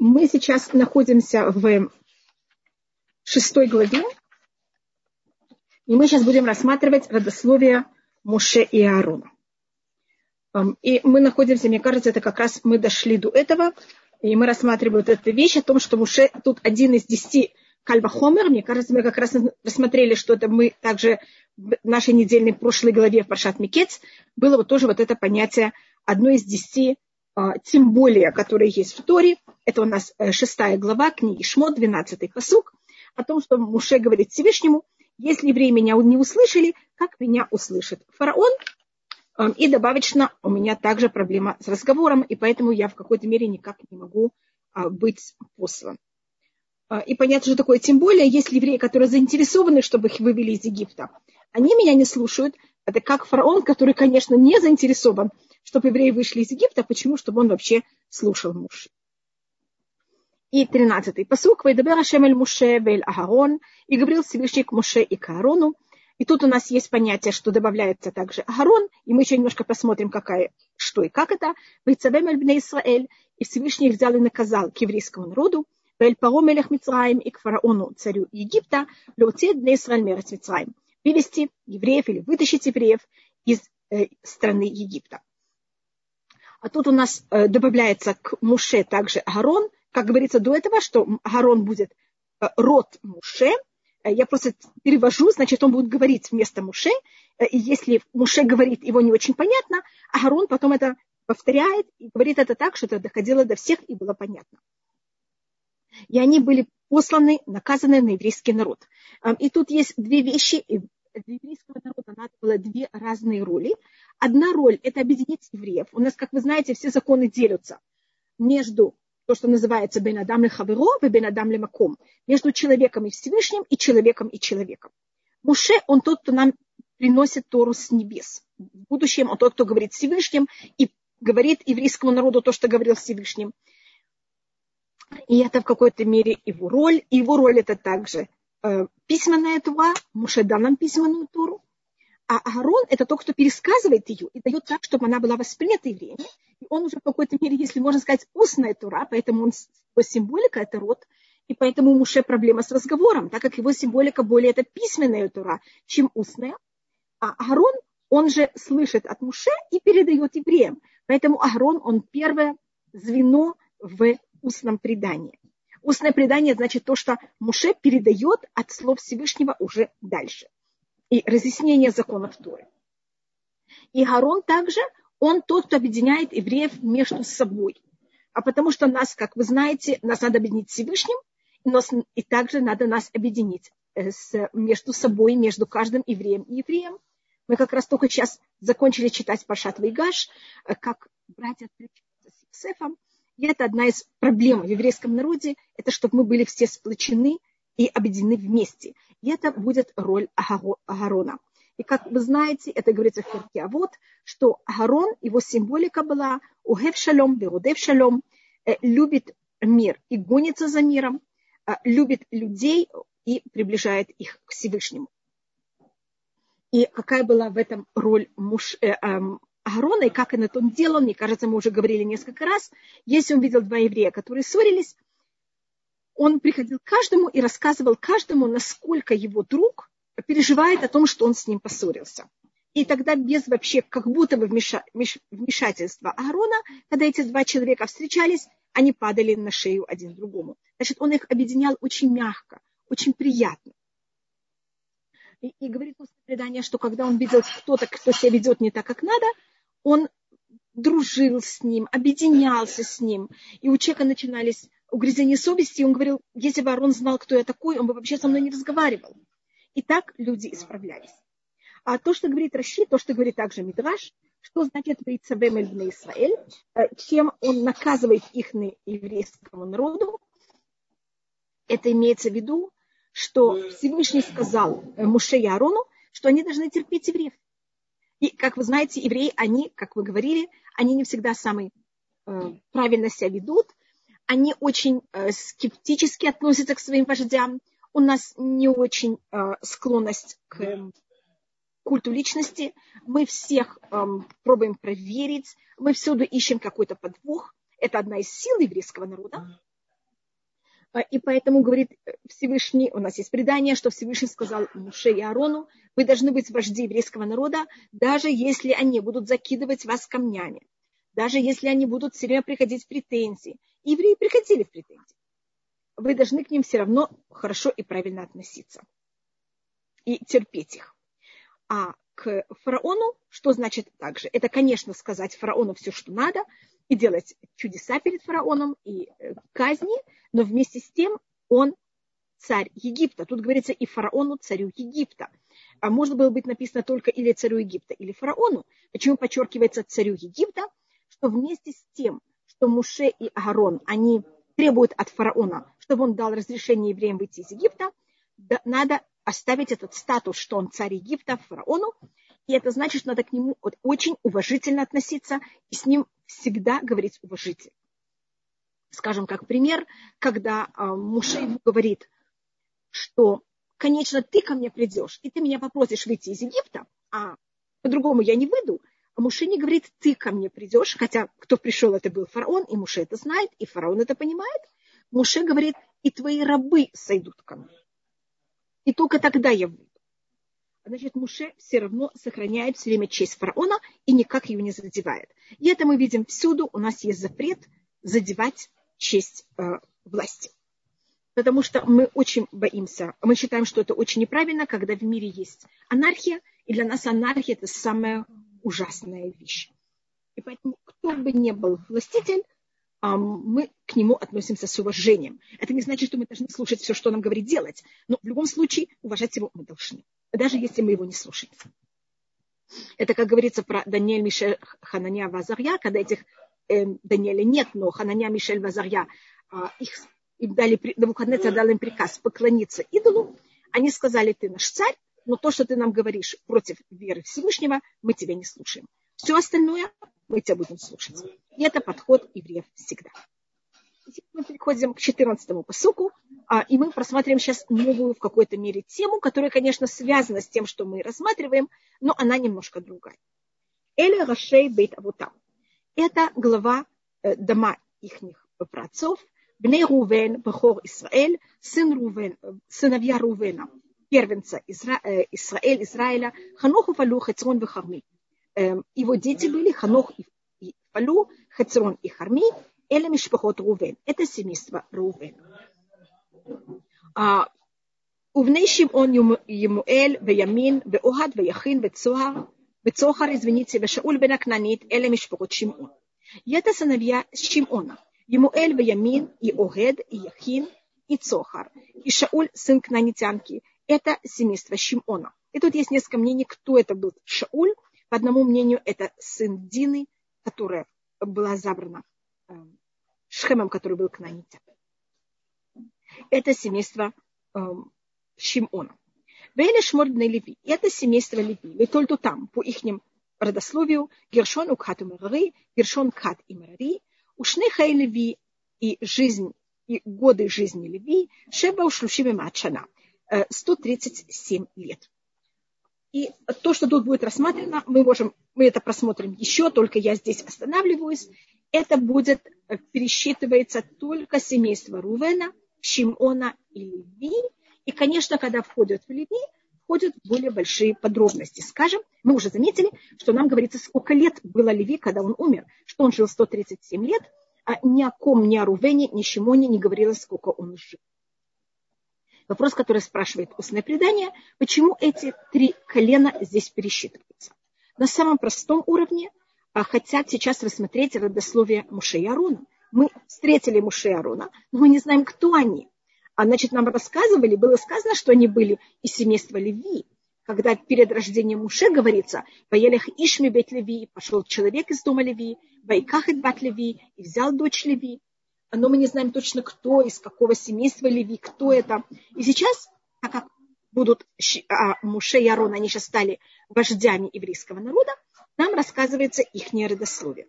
Мы сейчас находимся в шестой главе, и мы сейчас будем рассматривать родословие Моше и Аарона. И мы находимся, мне кажется, это как раз мы дошли до этого, и мы рассматриваем вот эту вещь о том, что Муше тут один из десяти Кальбахомер. Мне кажется, мы как раз рассмотрели, что это мы также в нашей недельной прошлой главе в Паршат Микец было вот тоже вот это понятие одной из десяти, а, тем более, которые есть в Торе. Это у нас э, шестая глава книги Шмот, двенадцатый посук, о том, что Муше говорит Всевышнему, если евреи меня не услышали, как меня услышит фараон, и добавочно, у меня также проблема с разговором, и поэтому я в какой-то мере никак не могу а, быть послан. А, и понятно, что такое, тем более, если евреи, которые заинтересованы, чтобы их вывели из Египта, они меня не слушают, это как фараон, который, конечно, не заинтересован, чтобы евреи вышли из Египта. Почему? Чтобы он вообще слушал муж. И тринадцатый посук. «Вайдабер Ашем эль Муше вель Агарон». И говорил Всевышний к Муше и к Аарону. И тут у нас есть понятие, что добавляется также Агарон, и мы еще немножко посмотрим, какая, что и как это. «Вайцавем эль бне Исраэль». И Всевышний взял и наказал к еврейскому народу. «Вэль паро мелех Мицраим» и к фараону, царю Египта, «Леуцет бне Исраэль мерец Мицраим» вывести евреев или вытащить евреев из э, страны Египта. А тут у нас э, добавляется к Муше также Агарон, как говорится до этого, что Агарон будет э, род Муше. Я просто перевожу, значит, он будет говорить вместо Муше. И если Муше говорит, его не очень понятно, Агарон потом это повторяет и говорит это так, что это доходило до всех и было понятно. И они были посланы, наказаны на еврейский народ. И тут есть две вещи. Для еврейского народа надо было две разные роли. Одна роль – это объединить евреев. У нас, как вы знаете, все законы делятся между то, что называется Бенадам Хаверо и Бенадам Маком, между человеком и Всевышним и человеком и человеком. Муше, он тот, кто нам приносит Тору с небес. В будущем он тот, кто говорит Всевышним и говорит еврейскому народу то, что говорил Всевышним. И это в какой-то мере его роль. И его роль это также э, письменная тура, Муше дал нам письменную туру, а Аарон – это тот, кто пересказывает ее и дает так, чтобы она была воспринята евреями. И он уже в какой-то мере, если можно сказать, устная тура, поэтому он, его символика – это род, и поэтому у Муше проблема с разговором, так как его символика более это письменная тура, чем устная. А Аарон, он же слышит от Муше и передает евреям. Поэтому Аарон, он первое звено в устном предании. Устное предание значит то, что Муше передает от слов Всевышнего уже дальше. И разъяснение законов Торы. И Гарон также, он тот, кто объединяет евреев между собой. А потому что нас, как вы знаете, нас надо объединить Всевышним, но и также надо нас объединить э, с, между собой, между каждым евреем и евреем. Мы как раз только сейчас закончили читать Пашат Вайгаш, э, как братья встречаются с Евсефом, и это одна из проблем в еврейском народе, это чтобы мы были все сплочены и объединены вместе. И это будет роль Агарона. И как вы знаете, это говорится в Перке, а вот, что Агарон, его символика была Ухев шалом, Берудев шалом, э, любит мир и гонится за миром, э, любит людей и приближает их к Всевышнему. И какая была в этом роль муж, э, э, Аарона, и как он это делал, мне кажется, мы уже говорили несколько раз, если он видел два еврея, которые ссорились, он приходил к каждому и рассказывал каждому, насколько его друг переживает о том, что он с ним поссорился. И тогда без вообще как будто бы вмешательства Аарона, когда эти два человека встречались, они падали на шею один другому. Значит, он их объединял очень мягко, очень приятно. И, и говорит после предания, что когда он видел кто-то, кто себя ведет не так, как надо, он дружил с ним, объединялся с ним. И у человека начинались угрызения совести, он говорил, если бы Арон знал, кто я такой, он бы вообще со мной не разговаривал. И так люди исправлялись. А то, что говорит Раши, то, что говорит также Мидраш, что значит Вейцавем на Израиль, э, чем он наказывает их на еврейскому народу, это имеется в виду, что Всевышний сказал Муше и Арону, что они должны терпеть евреев. И, как вы знаете, евреи, они, как вы говорили, они не всегда самые э, правильно себя ведут. Они очень э, скептически относятся к своим вождям. У нас не очень э, склонность к э, культу личности. Мы всех э, пробуем проверить. Мы всюду ищем какой-то подвох. Это одна из сил еврейского народа. А, и поэтому говорит Всевышний, у нас есть предание, что Всевышний сказал Муше и Аарону, вы должны быть вожди еврейского народа, даже если они будут закидывать вас камнями, даже если они будут все время приходить в претензии. Евреи приходили в претензии. Вы должны к ним все равно хорошо и правильно относиться и терпеть их. А к фараону, что значит также? Это, конечно, сказать фараону все, что надо, и делать чудеса перед фараоном, и э, казни, но вместе с тем он царь Египта. Тут говорится и фараону, царю Египта. А можно было быть написано только или царю Египта, или фараону. Почему подчеркивается царю Египта? Что вместе с тем, что Муше и Аарон, они требуют от фараона, чтобы он дал разрешение евреям выйти из Египта, надо оставить этот статус, что он царь Египта, фараону, и это значит, что надо к нему очень уважительно относиться и с ним всегда говорить уважительно. Скажем, как пример, когда а, Муше ему говорит, что, конечно, ты ко мне придешь, и ты меня попросишь выйти из Египта, а по-другому я не выйду, а Муше не говорит, ты ко мне придешь, хотя кто пришел, это был фараон, и Муше это знает, и фараон это понимает. Муше говорит, и твои рабы сойдут ко мне. И только тогда я выйду. Значит, Муше все равно сохраняет все время честь фараона и никак ее не задевает. И это мы видим всюду. У нас есть запрет задевать честь э, власти. Потому что мы очень боимся, мы считаем, что это очень неправильно, когда в мире есть анархия, и для нас анархия – это самая ужасная вещь. И поэтому, кто бы ни был властитель, мы к нему относимся с уважением. Это не значит, что мы должны слушать все, что нам говорит делать. Но в любом случае уважать его мы должны. Даже если мы его не слушаем. Это, как говорится про Даниэль, Мишель, Хананя, Вазарья, когда этих э, Даниэля нет, но Хананя, Мишель, Вазарья, э, их, им дали, Навуходнецер дал им приказ поклониться идолу. Они сказали, ты наш царь, но то, что ты нам говоришь против веры Всевышнего, мы тебя не слушаем. Все остальное мы тебя будем слушать. И это подход евреев всегда. Мы переходим к 14 посуку, а, и мы просматриваем сейчас новую в какой-то мере тему, которая, конечно, связана с тем, что мы рассматриваем, но она немножко другая. Эля Рашей Бейт Авутам. Это глава э, дома их праотцов. Бней Рувен, Бахор Исраэль, сын Рувен, э, сыновья Рувена, первенца Изра, э, Израиль, Израиля, Ханоху Фалу, Хецрон Вахарми. Эм, его дети были Ханох и Фалу, Хецрон и Харми, Эля Мишпахот Рувен. Это семейство Рувен. ובני שמעון ימואל וימין ואוהד ויכין וצוהר, וצוחר, извините, ושאול בן הכנענית, אלה משפחות שמעון. И это сыновья Шимона. Емуэль, Ваямин, и Огед, и Яхин, и Цохар. И Шауль, сын Кнанитянки. Это семейство Шимона. И тут есть несколько мнений, кто это был Шауль. По одному мнению, это сын Дины, которая была забрана Шхемом, который был кнанитян. Это семейство э, Шимона. Вейли Шмордный Леви. Это семейство Леви. И только там, по их родословию, Гершон Укхат и Марари, Гершон Кат и Марари, Ушнехай Леви и жизнь, и годы жизни Леви, Шеба Ушлушими Матшана, 137 лет. И то, что тут будет рассмотрено, мы можем, мы это просмотрим еще, только я здесь останавливаюсь. Это будет, э, пересчитывается только семейство Рувена, Шимона и Леви. И, конечно, когда входят в Леви, входят более большие подробности. Скажем, мы уже заметили, что нам говорится, сколько лет было Леви, когда он умер, что он жил 137 лет, а ни о ком, ни о Рувене, ни Шимоне не говорилось, сколько он жил. Вопрос, который спрашивает устное предание, почему эти три колена здесь пересчитываются. На самом простом уровне а хотят сейчас рассмотреть родословие Муше и Арона. Мы встретили Муше и Арона, но мы не знаем, кто они. А значит, нам рассказывали, было сказано, что они были из семейства Леви. Когда перед рождением Муше говорится, «Поелех Ишми бет Леви», пошел человек из дома Леви, «Вайкахет бат Леви», и взял дочь Леви но мы не знаем точно, кто, из какого семейства Леви, кто это. И сейчас, так как будут а, Муше и Арон, они сейчас стали вождями еврейского народа, нам рассказывается их родословие.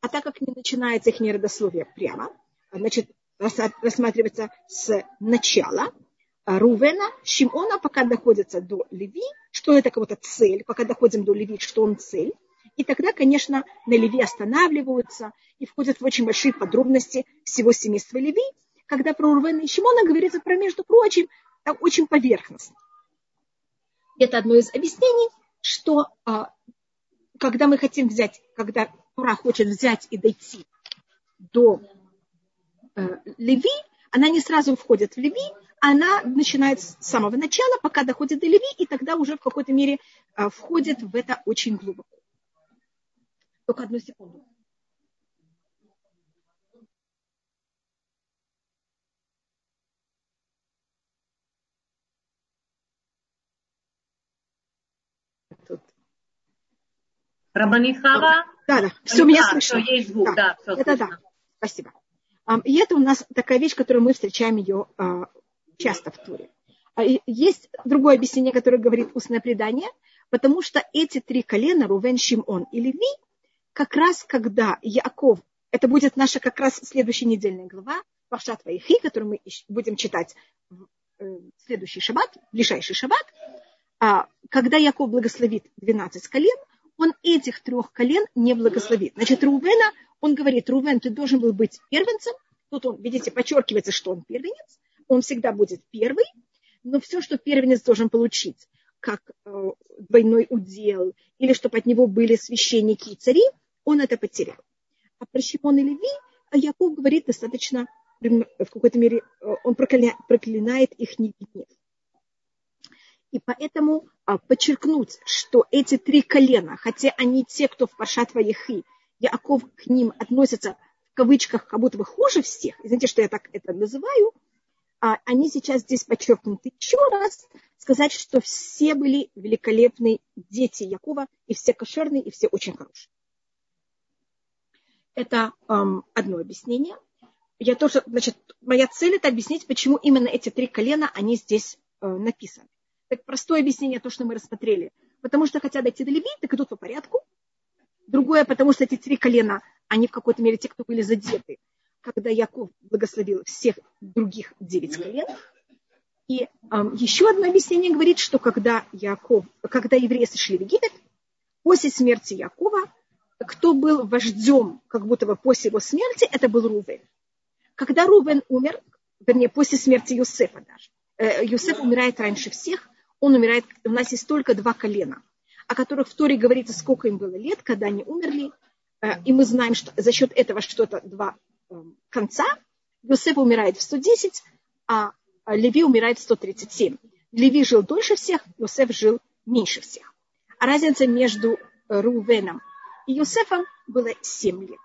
А так как не начинается их родословие прямо, значит, рассматривается с начала Рувена, Шимона, пока доходится до Леви, что это какая-то цель, пока доходим до Леви, что он цель, и тогда, конечно, на Леви останавливаются и входят в очень большие подробности всего семейства Леви. когда про Рувена и Шимона говорится про, между прочим, так очень поверхностно. Это одно из объяснений, что а, когда мы хотим взять, когда Тура хочет взять и дойти до э, Леви, она не сразу входит в Леви, она начинает с самого начала, пока доходит до Леви, и тогда уже в какой-то мере э, входит в это очень глубоко. Только одну секунду. Рабанит Хава? Да, да, все, меня слышно. Все, есть звук, да, да все Это да, спасибо. И это у нас такая вещь, которую мы встречаем ее а, часто в Туре. А, есть другое объяснение, которое говорит устное предание, потому что эти три колена, Рувен, Шимон и Леви, как раз когда Яков, это будет наша как раз следующая недельная глава, Пашат Ваихи, которую мы будем читать в э, следующий шаббат, ближайший шаббат, а, когда Яков благословит 12 колен, он этих трех колен не благословит. Значит, Рувена, он говорит, Рувен, ты должен был быть первенцем. Тут он, видите, подчеркивается, что он первенец. Он всегда будет первый. Но все, что первенец должен получить, как э, двойной удел, или чтобы от него были священники и цари, он это потерял. А про Шимон и Леви Яков говорит достаточно, в какой-то мере, э, он проклинает их гнев. И поэтому а, подчеркнуть, что эти три колена, хотя они те, кто в Пашат Ваехи, Яков к ним относится в кавычках как будто бы хуже всех, извините, что я так это называю, а они сейчас здесь подчеркнуты еще раз, сказать, что все были великолепные дети Якова, и все кошерные, и все очень хорошие. Это эм, одно объяснение. Я тоже, значит, моя цель это объяснить, почему именно эти три колена, они здесь э, написаны. Так простое объяснение, то, что мы рассмотрели. Потому что хотят дойти до Леви, так идут по порядку. Другое, потому что эти три колена, они в какой-то мере те, кто были задеты, когда Яков благословил всех других девять колен. И эм, еще одно объяснение говорит, что когда Яков, когда евреи сошли в Египет, после смерти Якова, кто был вождем, как будто бы после его смерти, это был Рувен. Когда Рувен умер, вернее, после смерти Юсефа даже, э, Юсеф умирает раньше всех, он умирает, у нас есть только два колена, о которых в Торе говорится, сколько им было лет, когда они умерли, э, и мы знаем, что за счет этого что-то два эм, конца. Йосеф умирает в 110, а Леви умирает в 137. Леви жил дольше всех, Йосеф жил меньше всех. А разница между Рувеном и Йосефом была 7 лет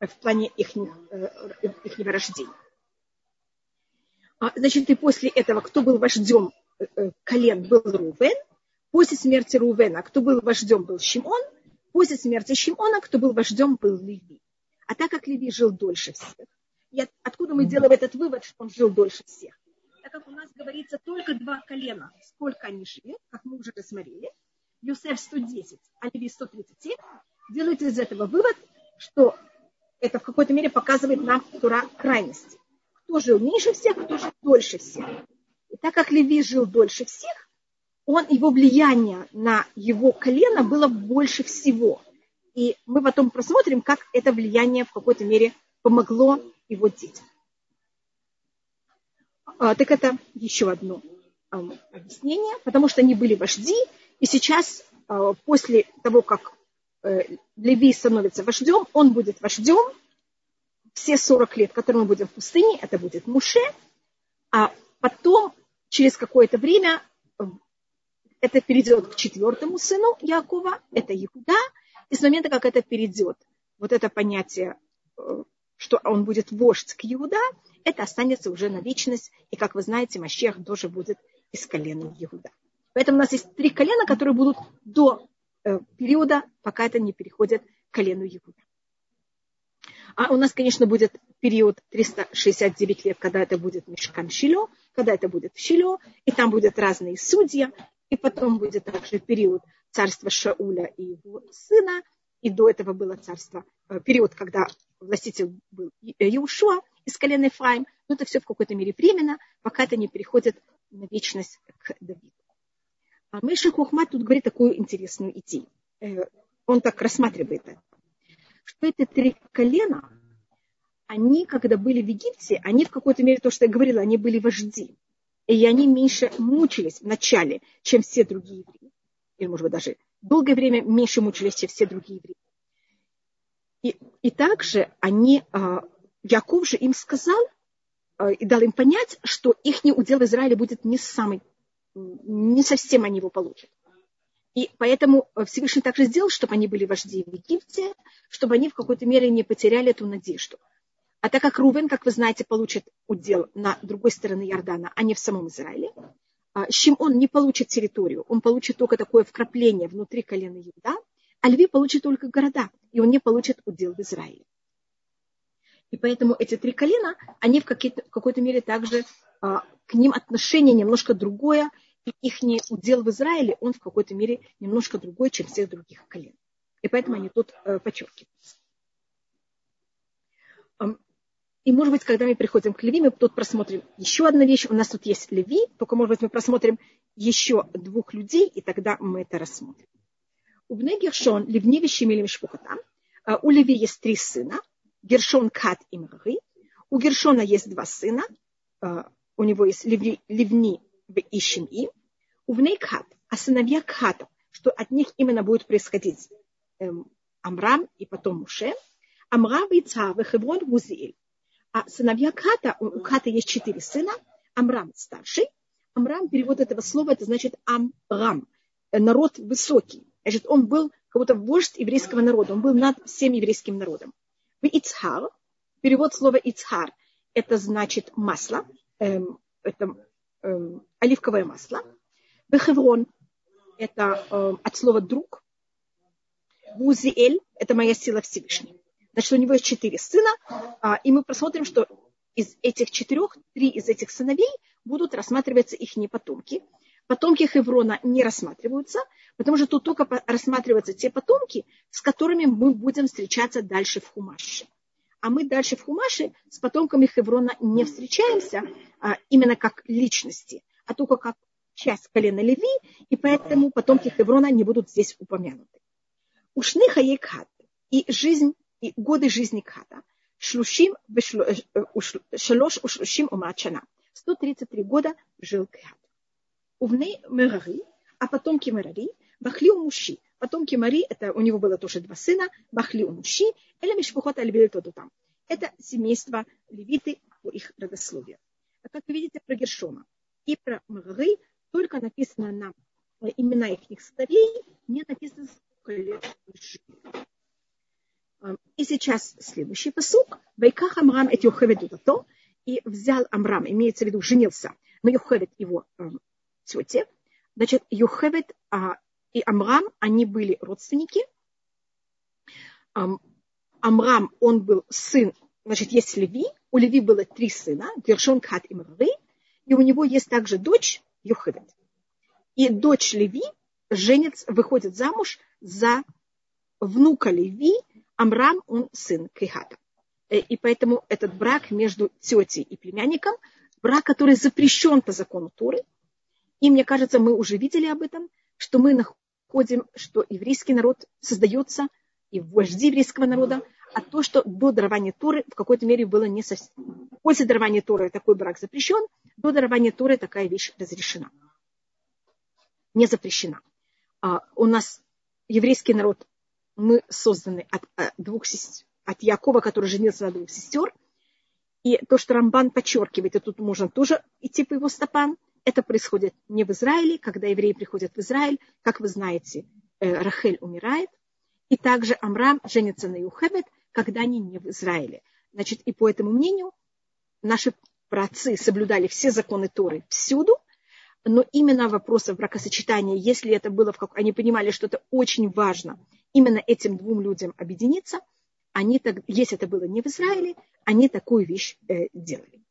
в плане их, э, их рождения. А, значит, и после этого, кто был вождем Э, колен был Рувен, после смерти Рувена, кто был вождем, был Шимон, после смерти Шимона, кто был вождем, был Леви. А так как Леви жил дольше всех, и откуда мы делаем этот вывод, что он жил дольше всех? Так как у нас говорится только два колена, сколько они жили, как мы уже рассмотрели, Юсеф 110, а Леви 137, делается из этого вывод, что это в какой-то мере показывает нам Тура крайности. Кто жил меньше всех, кто жил дольше всех. И так как Леви жил дольше всех, он, его влияние на его колено было больше всего. И мы потом просмотрим, как это влияние в какой-то мере помогло его детям. А, так это еще одно а, объяснение, потому что они были вожди, и сейчас, а, после того, как Леви становится вождем, он будет вождем. Все 40 лет, которые мы будем в пустыне, это будет Муше, а потом через какое-то время э, это перейдет к четвертому сыну Якова, это Иуда, и с момента, как это перейдет, вот это понятие, э, что он будет вождь к Иуда, это останется уже на вечность, и, как вы знаете, Мащех тоже будет из колена Иуда. Поэтому у нас есть три колена, которые будут до э, периода, пока это не переходит к колену Иуда. А у нас, конечно, будет период 369 лет, когда это будет Мешкан Шило, когда это будет Шило, и там будут разные судьи, и потом будет также период царства Шауля и его сына, и до этого было царство, э, период, когда властитель был Иушуа из колена Ефраим, но это все в какой-то мере временно, пока это не переходит на вечность к Давиду. А Миша Хухмат тут говорит такую интересную идею. Э, он так рассматривает это что эти три колена, они, когда были в Египте, они в какой-то мере, то, что я говорила, они были вожди. И они меньше мучились в начале, чем все другие евреи. Или, может быть, даже долгое время меньше мучились, чем все другие евреи. И, и также они, а, Яков же им сказал а, и дал им понять, что их удел в Израиле будет не самый, не совсем они его получат. И поэтому Всевышний также сделал, чтобы они были вожди в Египте, чтобы они в какой-то мере не потеряли эту надежду. А так как Рувен, как вы знаете, получит удел на другой стороне Иордана, а не в самом Израиле, а, Шимон не получит территорию, он получит только такое вкрапление внутри колена Иуда, а Льви получит только города, и он не получит удел в Израиле. И поэтому эти три колена, они в, в какой-то мере также а, к ним отношение немножко другое, и их удел в Израиле, он в какой-то мере немножко другой, чем всех других колен. И поэтому они тут э, подчеркиваются. И, может быть, когда мы приходим к Леви, мы тут просмотрим еще одну вещь. У нас тут есть Леви, только, может быть, мы просмотрим еще двух людей, и тогда мы это рассмотрим. У Бне Гершон, Левни Вещемили Мишпухата, а, у Леви есть три сына, Гершон, Кат и Мры. У Гершона есть два сына, а, у него есть Левни, Левни и Шими. У Бней Кат, а сыновья Ката, что от них именно будет происходить эм, Амрам и потом Муше. Амрам и Ца, Хеврон, Гузиэль. А сыновья Ката, у Ката есть четыре сына, Амрам старший. Амрам, перевод этого слова, это значит Амрам, народ высокий. Значит, он был как будто вождь еврейского народа, он был над всем еврейским народом. В Ицхар, перевод слова Ицхар, это значит масло, эм, это эм, оливковое масло. В Хеврон, это эм, от слова друг. Бузиэль, это моя сила Всевышнего. Значит, у него есть четыре сына, а, и мы посмотрим, что из этих четырех, три из этих сыновей будут рассматриваться их потомки. Потомки Хеврона не рассматриваются, потому что тут только рассматриваются те потомки, с которыми мы будем встречаться дальше в Хумаше. А мы дальше в Хумаше с потомками Хеврона не встречаемся а, именно как личности, а только как часть колена Леви, и поэтому потомки Хеврона не будут здесь упомянуты. Ушны Хаекхат и жизнь и годы жизни Ката. Шлушим, шалош ушлушим умачана. 133 года жил Кат. Увны Мерари, а потомки Мерари, Бахли у Муши. Потомки Мари, это у него было тоже два сына, Бахли у Муши, или Мишпухот Альбилитоду там. Это семейство левиты по их родословию. А как вы видите про Гершома и про Мерари, только написано нам имена их сыновей, не написано сколько лет жили. И сейчас следующий посук. Вайках Амрам эти Йохевед и взял Амрам, имеется в виду, женился на Йохевед его э, тете. Значит, Йохевед а, и Амрам, они были родственники. Амрам, он был сын, значит, есть Леви. У Леви было три сына, Гершон, Кат и Мры. И у него есть также дочь Йохевед. И дочь Леви женится, выходит замуж за внука Леви, Амрам, он сын Кехата. Э, и поэтому этот брак между тетей и племянником, брак, который запрещен по закону Туры. И мне кажется, мы уже видели об этом, что мы находим, что еврейский народ создается, и вожди еврейского народа, а то, что до дарования Туры в какой-то мере было не совсем... После дарования Туры такой брак запрещен, до дарования Туры такая вещь разрешена. Не запрещена. А у нас еврейский народ мы созданы от, от э, двух сестер, от Якова, который женился на двух сестер. И то, что Рамбан подчеркивает, и тут можно тоже идти по его стопам, это происходит не в Израиле, когда евреи приходят в Израиль. Как вы знаете, э, Рахель умирает. И также Амрам женится на Юхебет, когда они не в Израиле. Значит, и по этому мнению наши праотцы соблюдали все законы Торы всюду, но именно вопросов бракосочетания, если это было в как... Они понимали, что это очень важно именно этим двум людям объединиться, они так, если это было не в Израиле, они такую вещь э, делали.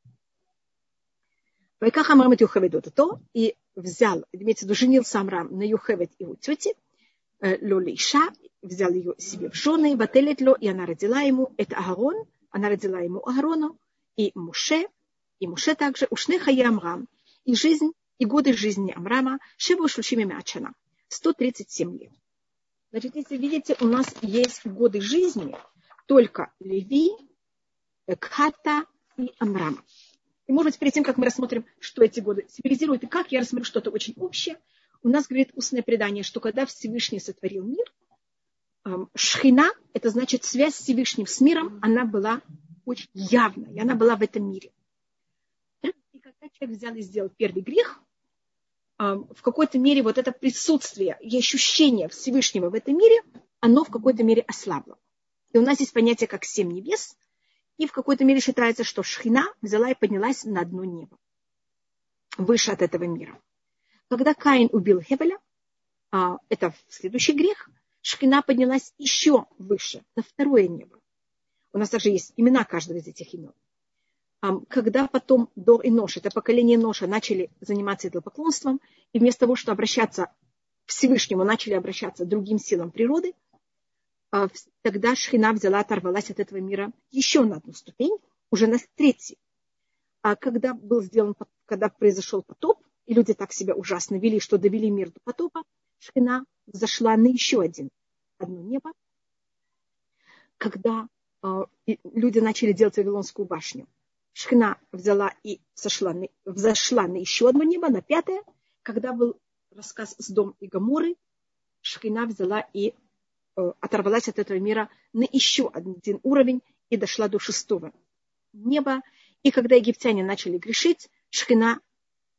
Вайках Амрам от Юхеведот то, и взял, имеется в виду, женился Амрам на Юхевед его тети, Лолейша, взял ее себе в жены, Бателетло, и она родила ему, это Аарон, она родила ему Аарону, и Муше, и Муше также, Ушне Хая Амрам, и жизнь и годы жизни Амрама Шева Шульшими Мячана. 137 лет. Значит, если видите, у нас есть годы жизни только Леви, Кхата и Амрама. И, может быть, перед тем, как мы рассмотрим, что эти годы символизируют и как, я рассмотрю что-то очень общее. У нас говорит устное предание, что когда Всевышний сотворил мир, Шхина, это значит связь с Всевышним, с миром, она была очень явной, и она была в этом мире. И когда человек взял и сделал первый грех, в какой-то мере вот это присутствие и ощущение Всевышнего в этом мире, оно в какой-то мере ослабло. И у нас есть понятие как семь небес, и в какой-то мере считается, что Шхина взяла и поднялась на одно небо, выше от этого мира. Когда Каин убил Хевеля, а, это следующий грех, Шхина поднялась еще выше, на второе небо. У нас также есть имена каждого из этих имен. Когда потом до и Нош, это поколение Ноша, начали заниматься идолопоклонством, и вместо того, чтобы обращаться к Всевышнему, начали обращаться к другим силам природы, а, тогда Шхина взяла, оторвалась от этого мира еще на одну ступень, уже на третий. А когда был сделан, когда произошел потоп, и люди так себя ужасно вели, что довели мир до потопа, Шхина зашла на еще один, одно небо, когда э, люди начали делать Вавилонскую башню. Шхина взяла и сошла, взошла на еще одно небо, на пятое. Когда был рассказ с Дом и Гаморы, Шхина взяла и оторвалась от этого мира на еще один уровень и дошла до шестого неба. И когда египтяне начали грешить, Шхина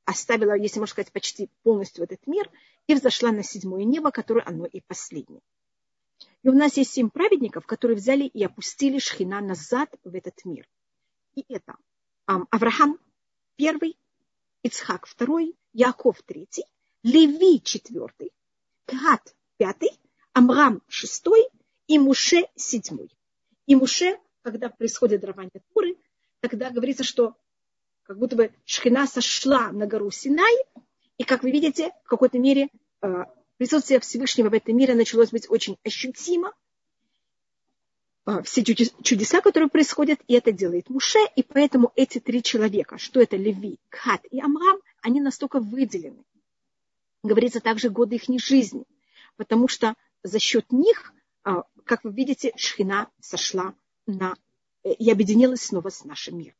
оставила, если можно сказать, почти полностью этот мир и взошла на седьмое небо, которое оно и последнее. И у нас есть семь праведников, которые взяли и опустили Шхина назад в этот мир. И это Авраам первый, Ицхак второй, Яков третий, Леви четвертый, Кат пятый, Амрам шестой и Муше седьмой. И Муше, когда происходит дарование Туры, тогда говорится, что как будто бы Шхина сошла на гору Синай, и, как вы видите, в какой-то мере э, присутствие Всевышнего в этом мире началось быть очень ощутимо. Э, все чудеса, которые происходят, и это делает Муше, и поэтому эти три человека, что это Леви, Кхат и Амрам, они настолько выделены. Говорится также годы их жизни, потому что за счет них, э, как вы видите, Шхина сошла на, и объединилась снова с нашим миром.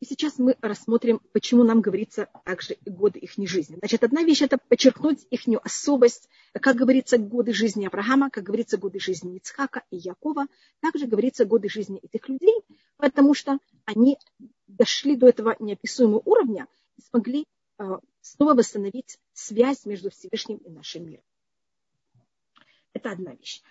И сейчас мы рассмотрим, почему нам говорится также годы их жизни. Значит, одна вещь – это подчеркнуть их особость. Как говорится, годы жизни Авраама, как говорится, годы жизни Ицхака и Якова. Также говорится годы жизни этих людей, потому что они дошли до этого неописуемого уровня и смогли а, снова восстановить связь между Всевышним и нашим миром. Это одна вещь.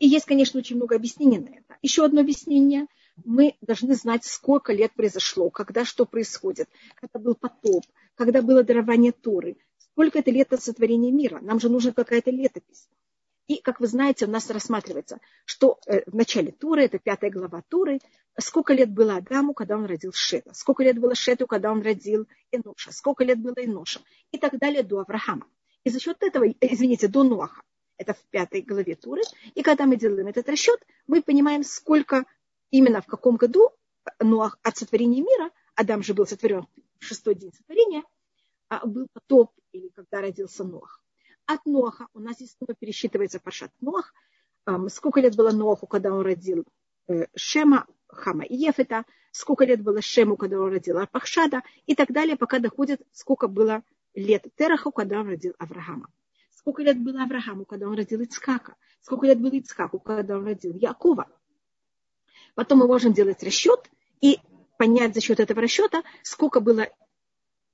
И есть, конечно, очень много объяснений на это. Еще одно объяснение – мы должны знать, сколько лет произошло, когда что происходит, когда был потоп, когда было дарование Торы, сколько это лет от сотворения мира. Нам же нужна какая-то летопись. И, как вы знаете, у нас рассматривается, что э, в начале Туры, это пятая глава Туры, сколько лет было Адаму, когда он родил Шета, сколько лет было Шету, когда он родил Эноша, сколько лет было Эноша, и так далее до Авраама. И за счет этого, э, извините, до Ноаха, это в пятой главе Туры, и когда мы делаем этот расчет, мы понимаем, сколько именно в каком году Ноах от сотворения мира, Адам же был сотворен в шестой день сотворения, а был потоп, или когда родился Ноах. От Ноаха у нас здесь снова пересчитывается Пашат Ноах. Сколько лет было Ноаху, когда он родил э, Шема, Хама и Ефета, сколько лет было Шему, когда он родил Арпахшада, и так далее, пока доходит, сколько было лет Тераху, когда он родил Авраама. Сколько лет было Аврааму, когда он родил Ицкака, сколько лет было Ицкаку, когда он родил Якова. Потом мы можем делать расчет и понять за счет этого расчета, сколько было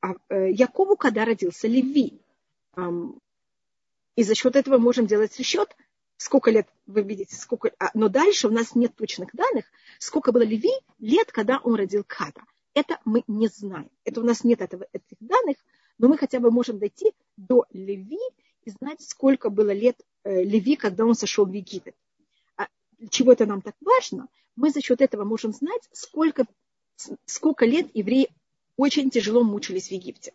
а, э, Якову, когда родился Леви. И за счет этого можем делать расчет, сколько лет, вы видите, сколько, а, но дальше у нас нет точных данных, сколько было Леви лет, когда он родил Ката. Это мы не знаем. Это у нас нет этого, этих данных, но мы хотя бы можем дойти до Леви и знать, сколько было лет э, Леви, когда он сошел в Египет. А чего это нам так важно? мы за счет этого можем знать, сколько, сколько лет евреи очень тяжело мучились в Египте.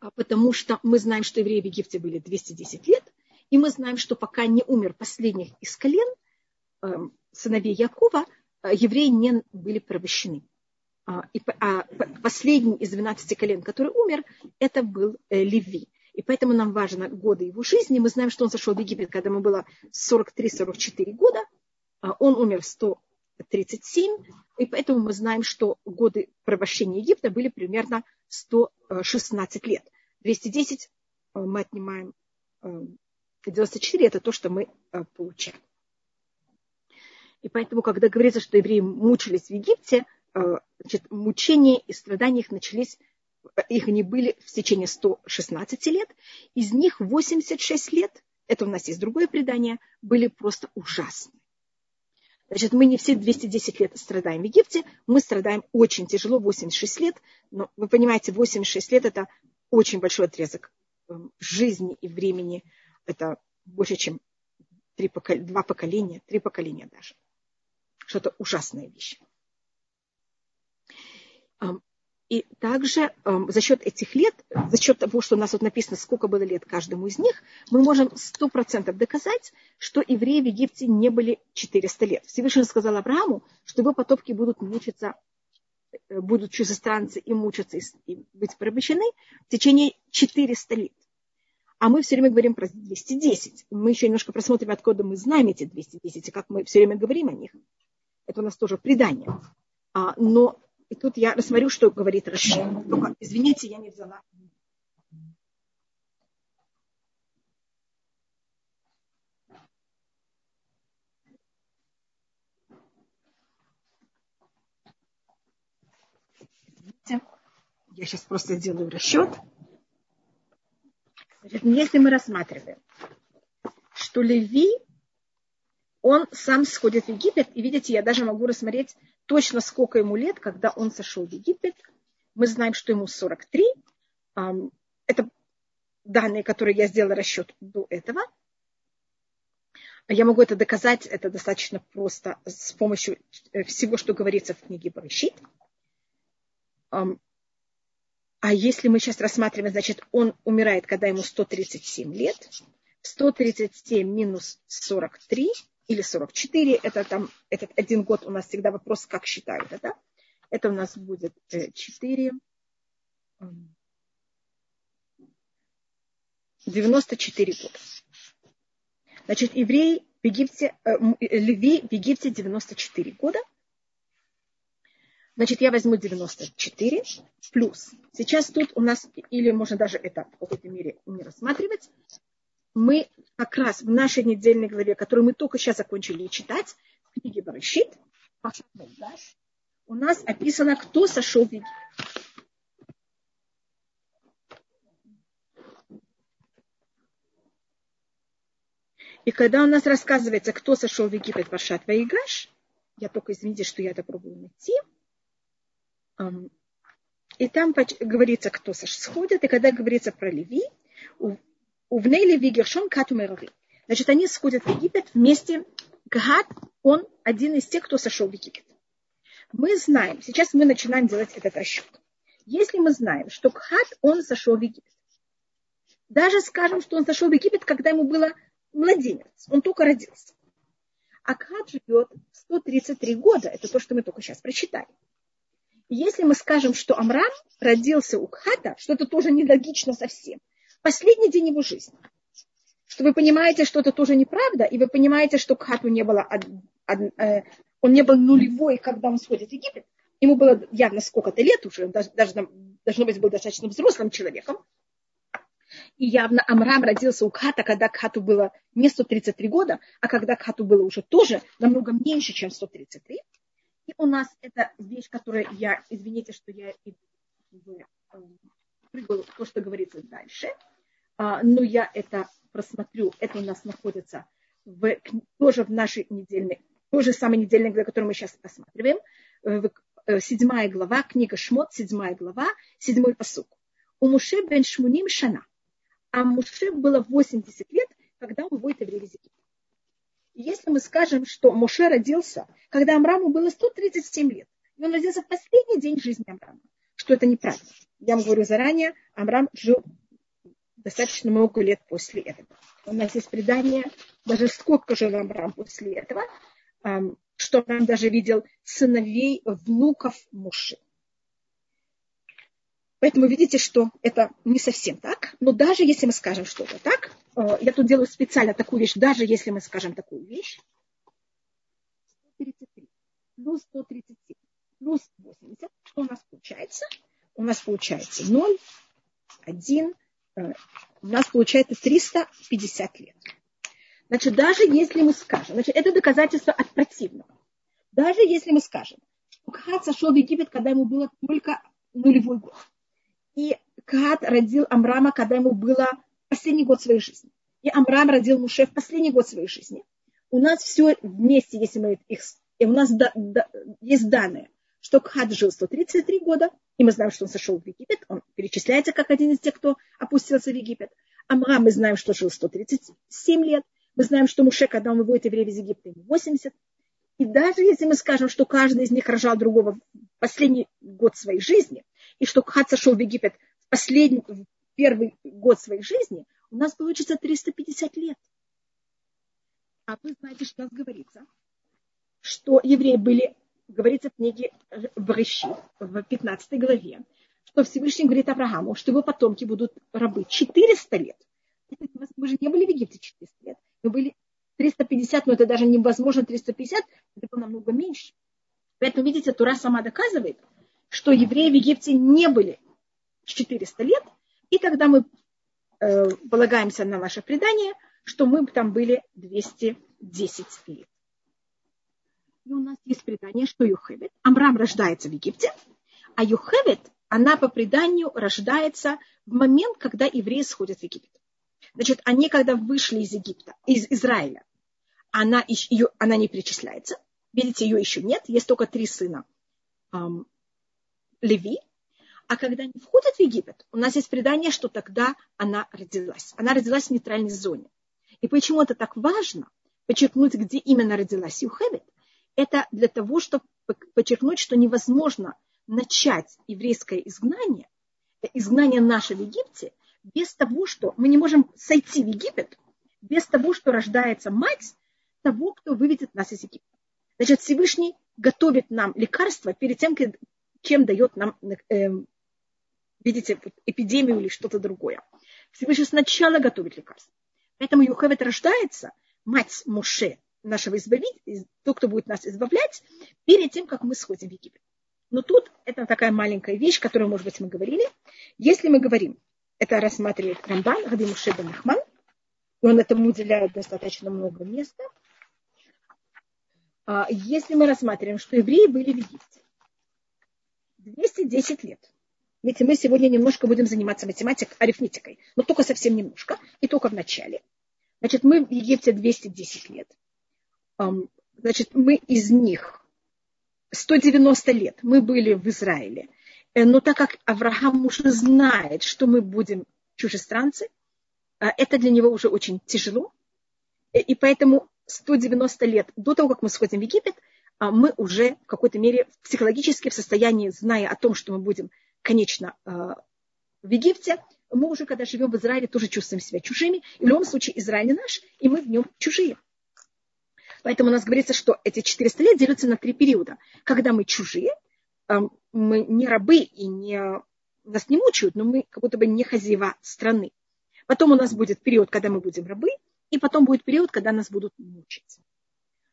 А потому что мы знаем, что евреи в Египте были 210 лет, и мы знаем, что пока не умер последних из колен, эм, сыновей Якова, э, евреи не были порабощены. А, и, а последний из 12 колен, который умер, это был э, Леви. И поэтому нам важно годы его жизни. Мы знаем, что он зашел в Египет, когда ему было 43-44 года – он умер в 137, и поэтому мы знаем, что годы порабощения Египта были примерно 116 лет. 210 э, мы отнимаем 94 э, – это то, что мы э, получаем. И поэтому, когда говорится, что евреи мучились в Египте, значит, мучения и страдания их начались, их они были в течение 116 лет, из них 86 лет, это у нас есть другое предание, были просто ужасны. Значит, мы не все 210 лет страдаем в Египте, мы страдаем очень тяжело, 86 лет, но вы понимаете, 86 лет это очень большой отрезок эм, жизни и времени. Это больше, чем три покол... два поколения, три поколения даже. Что-то ужасная вещь. И также эм, за счет этих лет, за счет того, что у нас вот написано, сколько было лет каждому из них, мы можем сто процентов доказать, что евреи в Египте не были 400 лет. Всевышний сказал Аврааму, что его потомки будут мучиться, э, будут чужестранцы и мучиться, и быть порабощены в течение 400 лет. А мы все время говорим про 210. Мы еще немножко просмотрим, откуда мы знаем эти 210, и как мы все время говорим о них. Это у нас тоже предание. А, но и тут я рассмотрю, что говорит Раши. Только, извините, я не взяла. Я сейчас просто сделаю расчет. Значит, если мы рассматриваем, что Леви, он сам сходит в Египет, и видите, я даже могу рассмотреть точно сколько ему лет, когда он сошел в Египет. Мы знаем, что ему 43. Это данные, которые я сделала расчет до этого. Я могу это доказать, это достаточно просто с помощью э, всего, что говорится в книге Барышит. А если мы сейчас рассматриваем, значит, он умирает, когда ему 137 лет. 137 минус 43 или 44, это там, этот один год у нас всегда вопрос, как считают это. Это у нас будет 4, 94 года. Значит, евреи в Египте, э, э, Леви в Египте 94 года. Значит, я возьму 94 плюс. Сейчас тут у нас, или можно даже это в какой-то мере не рассматривать, мы как раз в нашей недельной главе, которую мы только сейчас закончили читать, в книге Барышит, у нас описано, кто сошел в Египет. И когда у нас рассказывается, кто сошел в Египет, Варшат Ваигаш, я только, извините, что я это пробую найти, и там говорится, кто сходит, и когда говорится про Леви, Увнейли Вигершон Кату Мерави. Значит, они сходят в Египет вместе. Гад, он один из тех, кто сошел в Египет. Мы знаем, сейчас мы начинаем делать этот расчет. Если мы знаем, что Кхат, он сошел в Египет, даже скажем, что он сошел в Египет, когда ему было младенец, он только родился. А Кхат живет 133 года, это то, что мы только сейчас прочитали. Если мы скажем, что Амрам родился у Кхата, что это тоже нелогично совсем, последний день его жизни. Что вы понимаете, что это тоже неправда, и вы понимаете, что Кхату не было, э, он не был нулевой, когда он сходит в Египет. Ему было явно сколько-то лет уже, даже, даже должно быть, был достаточно взрослым человеком. И явно Амрам родился у Кхата, когда Кхату было не 133 года, а когда Кхату было уже тоже намного меньше, чем 133. И у нас это вещь, которая я, извините, что я в то, что говорится дальше – но я это просмотрю, это у нас находится в, тоже в нашей недельной, тоже самой недельной главе, которую мы сейчас рассматриваем, э, э, седьмая глава, книга Шмот, седьмая глава, седьмой посук. У Муше бен Шмуним Шана. А Муше было 80 лет, когда он выводит евреев из если мы скажем, что Муше родился, когда Амраму было 137 лет, и он родился в последний день жизни Амрама, что это неправильно. Я вам говорю заранее, Амрам жил достаточно много лет после этого. У нас есть предание, даже сколько жил Амрам после этого, что он даже видел сыновей внуков Муши. Поэтому видите, что это не совсем так. Но даже если мы скажем, что это так, э, я тут делаю специально такую вещь, даже если мы скажем такую вещь, плюс 137 плюс 80. Что у нас получается? У нас получается 0, 1, э, у нас получается 350 лет. Значит, даже если мы скажем, значит, это доказательство от противного. Даже если мы скажем, что Кахат сошел в Египет, когда ему было только нулевой год. И Кахат родил Амрама, когда ему было последний год своей жизни. И Амрам родил Муше в последний год своей жизни. У нас все вместе, если мы их... И у нас да, да, есть данные, что Кхат жил 133 года, и мы знаем, что он сошел в Египет, он перечисляется как один из тех, кто опустился в Египет. Амрам мы знаем, что жил 137 лет. Мы знаем, что Муше, когда он выводит евреев из Египта, ему 80. И даже если мы скажем, что каждый из них рожал другого в последний год своей жизни, и что Кхат сошел в Египет в последний, в первый год своей жизни, у нас получится 350 лет. А вы знаете, что у нас говорится, что евреи были говорится в книге Брыщи, в 15 главе, что Всевышний говорит Аврааму, что его потомки будут рабы 400 лет. Мы же не были в Египте 400 лет. Мы были 350, но это даже невозможно 350, это было намного меньше. Поэтому, видите, Тура сама доказывает, что евреи в Египте не были 400 лет, и тогда мы э, полагаемся на наше предание, что мы там были 210 лет. И у нас есть предание, что Юхевет, Амрам рождается в Египте, а Юхевет, она по преданию рождается в момент, когда евреи сходят в Египет. Значит, они когда вышли из Египта, из Израиля, она, ее, она не перечисляется. Видите, ее еще нет. Есть только три сына эм, Леви. А когда они входят в Египет, у нас есть предание, что тогда она родилась. Она родилась в нейтральной зоне. И почему это так важно, подчеркнуть, где именно родилась Юхевет? Это для того, чтобы подчеркнуть, что невозможно начать еврейское изгнание, изгнание наше в Египте, без того, что мы не можем сойти в Египет, без того, что рождается мать того, кто выведет нас из Египта. Значит, Всевышний готовит нам лекарства перед тем, чем дает нам, э, видите, эпидемию или что-то другое. Всевышний сначала готовит лекарства. Поэтому Юхевет рождается, мать Моше, нашего избавителя, тот, кто будет нас избавлять, перед тем, как мы сходим в Египет. Но тут это такая маленькая вещь, которую, может быть, мы говорили. Если мы говорим, это рассматривает Рамбан, Гадим Шебен Ахман, и он этому уделяет достаточно много места. А, если мы рассматриваем, что евреи были в Египте 210 лет, ведь мы сегодня немножко будем заниматься математикой, арифметикой, но только совсем немножко, и только в начале. Значит, мы в Египте 210 лет значит, мы из них 190 лет мы были в Израиле, э, но так как Авраам уже знает, что мы будем чужестранцы, э, это для него уже очень тяжело, э, и поэтому 190 лет до того, как мы сходим в Египет, мы уже в какой-то мере психологически в состоянии, зная о том, что мы будем, конечно, в Египте, мы уже, когда живем в Израиле, тоже чувствуем себя чужими. И в любом случае Израиль наш, и мы в нем чужие. Поэтому у нас говорится, что эти 400 лет делятся на три периода. Когда мы чужие, мы не рабы и не, нас не мучают, но мы как будто бы не хозяева страны. Потом у нас будет период, когда мы будем рабы, и потом будет период, когда нас будут мучить.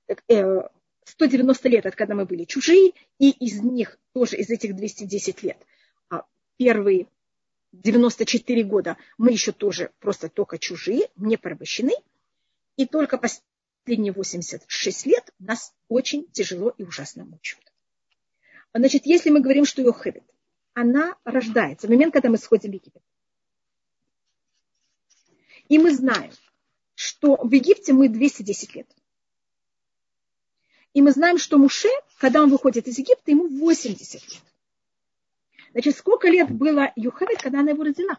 Так, э, 190 лет, это когда мы были чужие, и из них тоже, из этих 210 лет, а первые 94 года мы еще тоже просто только чужие, не порабощены, и только последние 86 лет нас очень тяжело и ужасно мучают. Значит, если мы говорим, что Йохевит, она рождается в момент, когда мы сходим в Египет. И мы знаем, что в Египте мы 210 лет. И мы знаем, что Муше, когда он выходит из Египта, ему 80 лет. Значит, сколько лет было Юхевит, когда она его родила?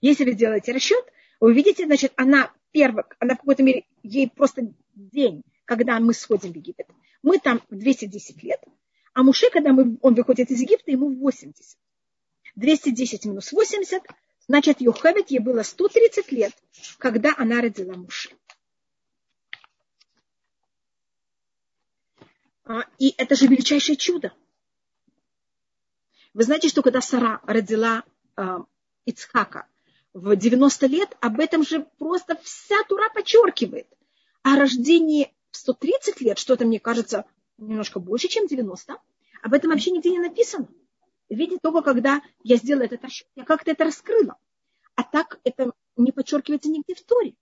Если вы сделаете расчет, вы увидите, значит, она первая, она в какой-то мере, ей просто день, когда мы сходим в Египет. Мы там 210 лет, а Муше, когда мы, он выходит из Египта, ему 80. 210 минус 80, значит, Йохевет ей было 130 лет, когда она родила Муше. А, и это же величайшее чудо. Вы знаете, что когда Сара родила э, Ицхака, в 90 лет, об этом же просто вся Тура подчеркивает. О рождении в 130 лет, что-то мне кажется немножко больше, чем 90, об этом вообще нигде не написано. Видите, только когда я сделала этот расчет, я как-то это раскрыла. А так это не подчеркивается нигде в Торе.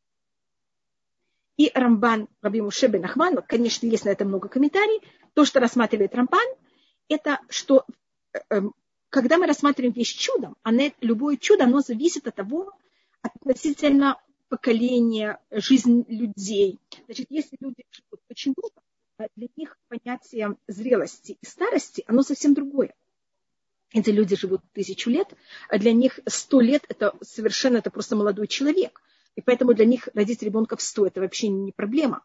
И Рамбан Раби Муше бен конечно, есть на это много комментариев, то, что рассматривает Рамбан, это что э, эм, когда мы рассматриваем вещь чудом, она, любое чудо, оно зависит от того, относительно поколения, жизнь людей. Значит, если люди живут очень долго, для них понятие зрелости и старости, оно совсем другое. Эти люди живут тысячу лет, а для них сто лет это совершенно это просто молодой человек. И поэтому для них родить ребенка в сто это вообще не проблема.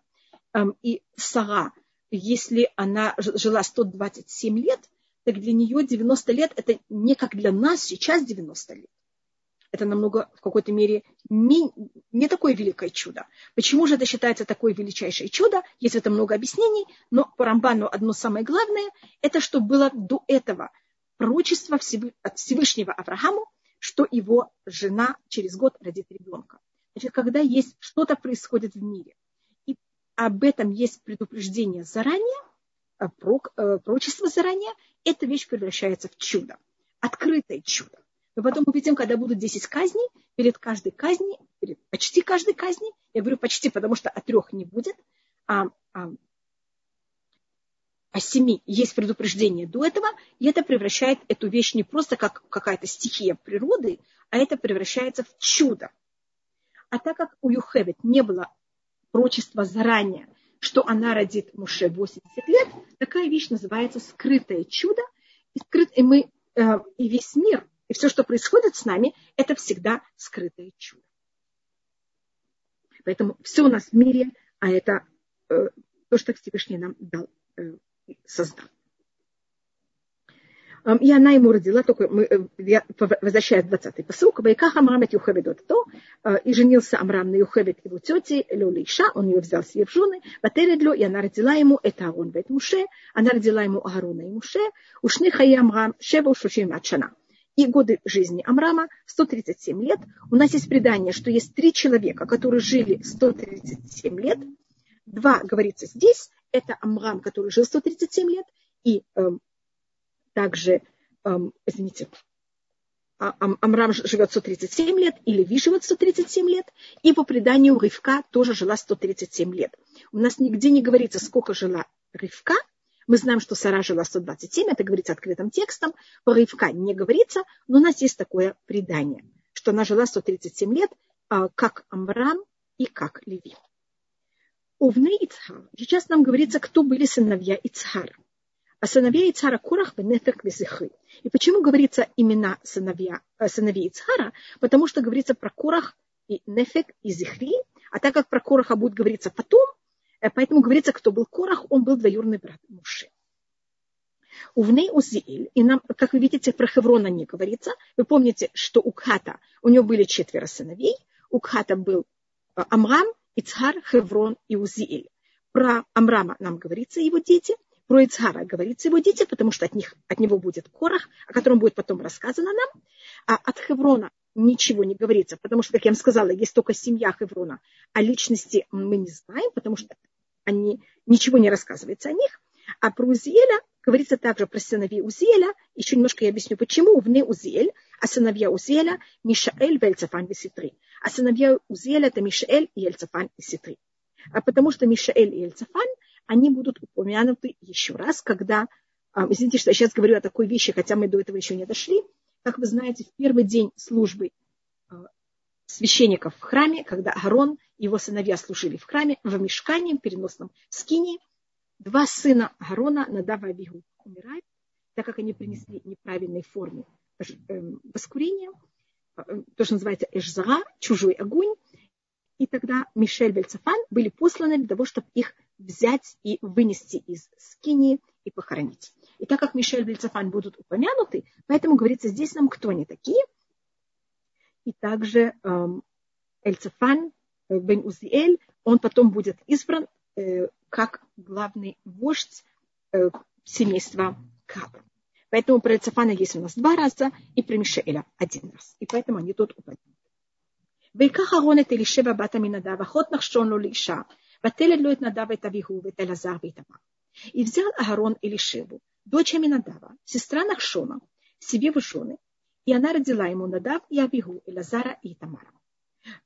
И Сара, если она жила 127 лет, так для нее 90 лет это не как для нас сейчас 90 лет. Это намного в какой-то мере не, такое великое чудо. Почему же это считается такое величайшее чудо? Есть это много объяснений, но по Рамбану одно самое главное, это что было до этого пророчество от Всевышнего Аврааму, что его жена через год родит ребенка. Значит, когда есть что-то происходит в мире, и об этом есть предупреждение заранее, э, э, пророчество заранее, эта вещь превращается в чудо, открытое чудо. Мы потом увидим, когда будут 10 казней, перед каждой казнью, перед почти каждой казней, я говорю почти, потому что от трех не будет, а, а, а семи есть предупреждение до этого, и это превращает эту вещь не просто как какая-то стихия природы, а это превращается в чудо. А так как у Юхевит не было прочества заранее, что она родит Муше 80 лет, такая вещь называется скрытое чудо. И, скрыт, и, мы, э, и весь мир, и все, что происходит с нами, это всегда скрытое чудо. Поэтому все у нас в мире, а это э, то, что Всевышний нам дал, э, создал. И она ему родила, только мы, э, я возвращаюсь к 20-й посылку, «Вайках Амрам от Юхевед то, э, и женился Амрам на Юхевед его тети Лёли он ее взял себе в жены, Ватередло, и она родила ему, это Аарон вет Муше, она родила ему Аарона и Муше, ушны хаи Амрам, шева ушушим отшана. И годы жизни Амрама 137 лет. У нас есть предание, что есть три человека, которые жили 137 лет. Два говорится здесь, это Амрам, который жил 137 лет, и эм, также, эм, извините, а, Амрам живет 137 лет, или Ви живет 137 лет, и по преданию Ривка тоже жила 137 лет. У нас нигде не говорится, сколько жила Ривка. Мы знаем, что Сара жила 127, это говорится открытым текстом. По Ривка не говорится, но у нас есть такое предание, что она жила 137 лет, а, как Амрам и как Леви. Увны Ицхар. Сейчас нам говорится, кто были сыновья Ицхара а сыновья Ицхара Корах Бенефек Везехы. И почему говорится имена сыновья, э, сыновей Ицхара? Потому что говорится про Корах и Нефек и Зихри, а так как про Кораха будет говориться потом, э, поэтому говорится, кто был Корах, он был двоюродный брат Муши. Увней Узиэль, и нам, как вы видите, про Хеврона не говорится. Вы помните, что у Кхата, у него были четверо сыновей. У Кхата был э, Амрам, Ицхар, Хеврон и Узиэль. Про Амрама нам говорится его дети – про Ицхара говорится его дети, потому что от, них, от него будет Корах, о котором будет потом рассказано нам. А от Хеврона ничего не говорится, потому что, как я вам сказала, есть только семья Хеврона, а личности мы не знаем, потому что они, ничего не рассказывается о них. А про Узиэля говорится также про сыновей Узиэля. Еще немножко я объясню, почему вне Узиэль, а сыновья Узиэля Мишаэль, Вельцафан и Ситри. А сыновья Узиэля это Мишаэль и Эльцафан и Ситри. А потому что Мишаэль и Эльцафан они будут упомянуты еще раз, когда, а, извините, что я сейчас говорю о такой вещи, хотя мы до этого еще не дошли, как вы знаете, в первый день службы а, священников в храме, когда Аарон и его сыновья служили в храме, в мешкане, в переносном скине, два сына Аарона, Надава и умирают, так как они принесли неправильной форме эм, воскурения, а, то, что называется эшзара, чужой огонь, и тогда Мишель Бельцефан были посланы для того, чтобы их взять и вынести из скини и похоронить. И так как Мишель Бельцефан будут упомянуты, поэтому говорится здесь нам, кто они такие. И также эм, Эльцефан э, бен Узиэль, он потом будет избран э, как главный вождь э, семейства Каб. Поэтому про Эльцефана есть у нас два раза, и про Мишеля один раз. И поэтому они тут упомянуты. ויקח אהרון את אלישבע בת עמינדב, אחות נחשון לו לאישה, Вателя Надава и Тавигу, Ветелазар и Тамар. И взял Агарон Илишеву, дочь Аминадава, сестра Нахшона, себе в жены, и она родила ему Надав и Авигу, и Лазара и Тамара.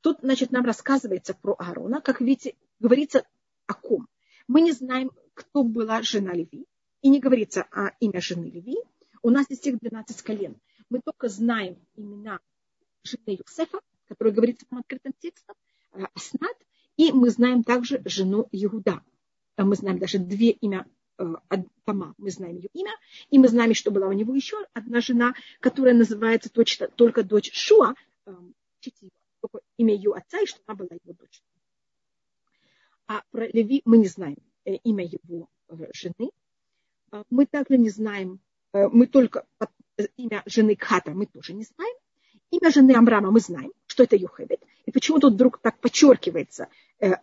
Тут, значит, нам рассказывается про Аарона, как видите, говорится о ком. Мы не знаем, кто была жена Леви, и не говорится о имя жены Леви. У нас есть их 12 колен. Мы только знаем имена жены Юсефа, которая говорится там открытым текстом, э, Аснат, и мы знаем также жену Иуда. Мы знаем даже две имя э, Тома, мы знаем ее имя, и мы знаем, что была у него еще одна жена, которая называется точно только дочь Шуа, эм, только имя ее отца, и что она была его дочь. А про Леви мы не знаем э, имя его жены. А мы также не знаем, мы только имя жены Кхата мы тоже не знаем. Имя жены Амрама мы знаем, что это Юхевет. И почему тут вдруг так подчеркивается? Э,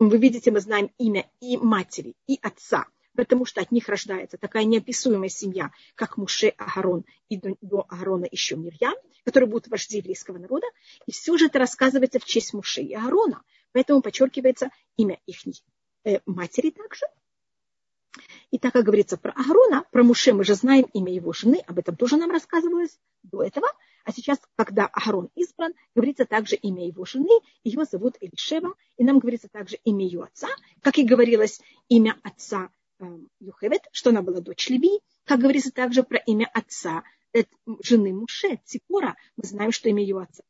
вы видите, мы знаем имя и матери, и отца, потому что от них рождается такая неописуемая семья, как Муше Агарон и до, до Агарона еще Мирьям, которые будут вожди еврейского народа. И все же это рассказывается в честь Муше и Агарона. Поэтому подчеркивается имя их э, матери также. И так как говорится про Агарона, про Муше мы же знаем имя его жены, об этом тоже нам рассказывалось до этого – а сейчас, когда Аарон избран, говорится также имя его жены, ее зовут Элишева, и нам говорится также имя ее отца, как и говорилось имя отца Юхевет, что она была дочь Леви, как говорится также про имя отца жены Муше, Ципора, мы знаем, что имя ее отца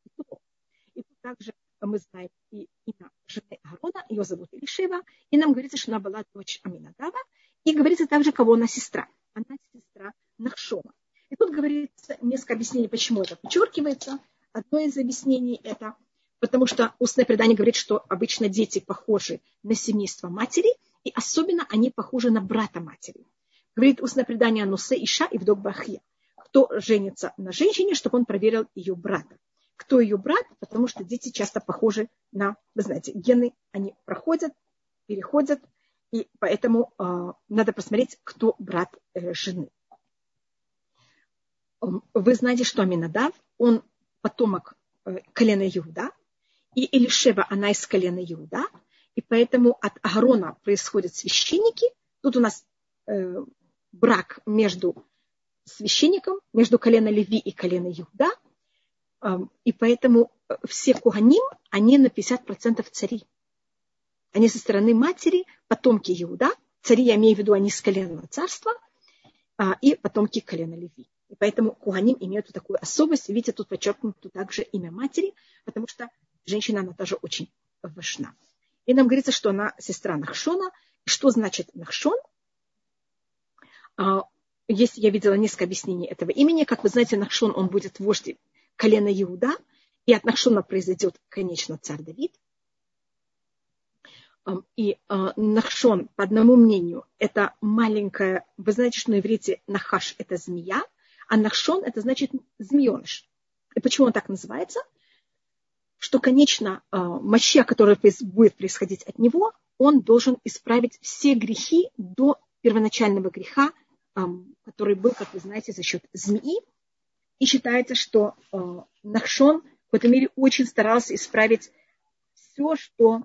И также мы знаем и имя жены Аарона, ее зовут Элишева, и нам говорится, что она была дочь Аминадава, и говорится также, кого она сестра. Она сестра Нахшома. И тут говорится несколько объяснений, почему это подчеркивается. Одно из объяснений это потому что устное предание говорит, что обычно дети похожи на семейство матери, и особенно они похожи на брата матери. Говорит устное предание Нусе Иша и Вдок Бахья. Кто женится на женщине, чтобы он проверил ее брата. Кто ее брат? Потому что дети часто похожи на, вы знаете, гены, они проходят, переходят, и поэтому э, надо посмотреть, кто брат э, жены вы знаете, что Аминадав, он потомок э, колена Иуда, и Элишева, она из колена Иуда, и поэтому от Аарона происходят священники. Тут у нас э, брак между священником, между колена Леви и колена Иуда, и поэтому все куганим, они на 50% цари. Они со стороны матери, потомки Иуда, цари, я имею в виду, они с колена царства, э, и потомки колена Леви. И поэтому куаним имеют такую особость. Видите, тут подчеркнуто также имя матери, потому что женщина, она тоже очень важна. И нам говорится, что она сестра Нахшона. Что значит Нахшон? А, Если я видела несколько объяснений этого имени. Как вы знаете, Нахшон, он будет вождь колена Иуда, и от Нахшона произойдет, конечно, царь Давид. И а, Нахшон, по одному мнению, это маленькая, вы знаете, что на иврите Нахаш – это змея, а Нахшон – это значит змееныш. И почему он так называется? Что, конечно, а, моща, которая будет происходить от него, он должен исправить все грехи до первоначального греха, который был, как вы знаете, за счет змеи. И считается, что а, Нахшон в этом мире очень старался исправить все, что,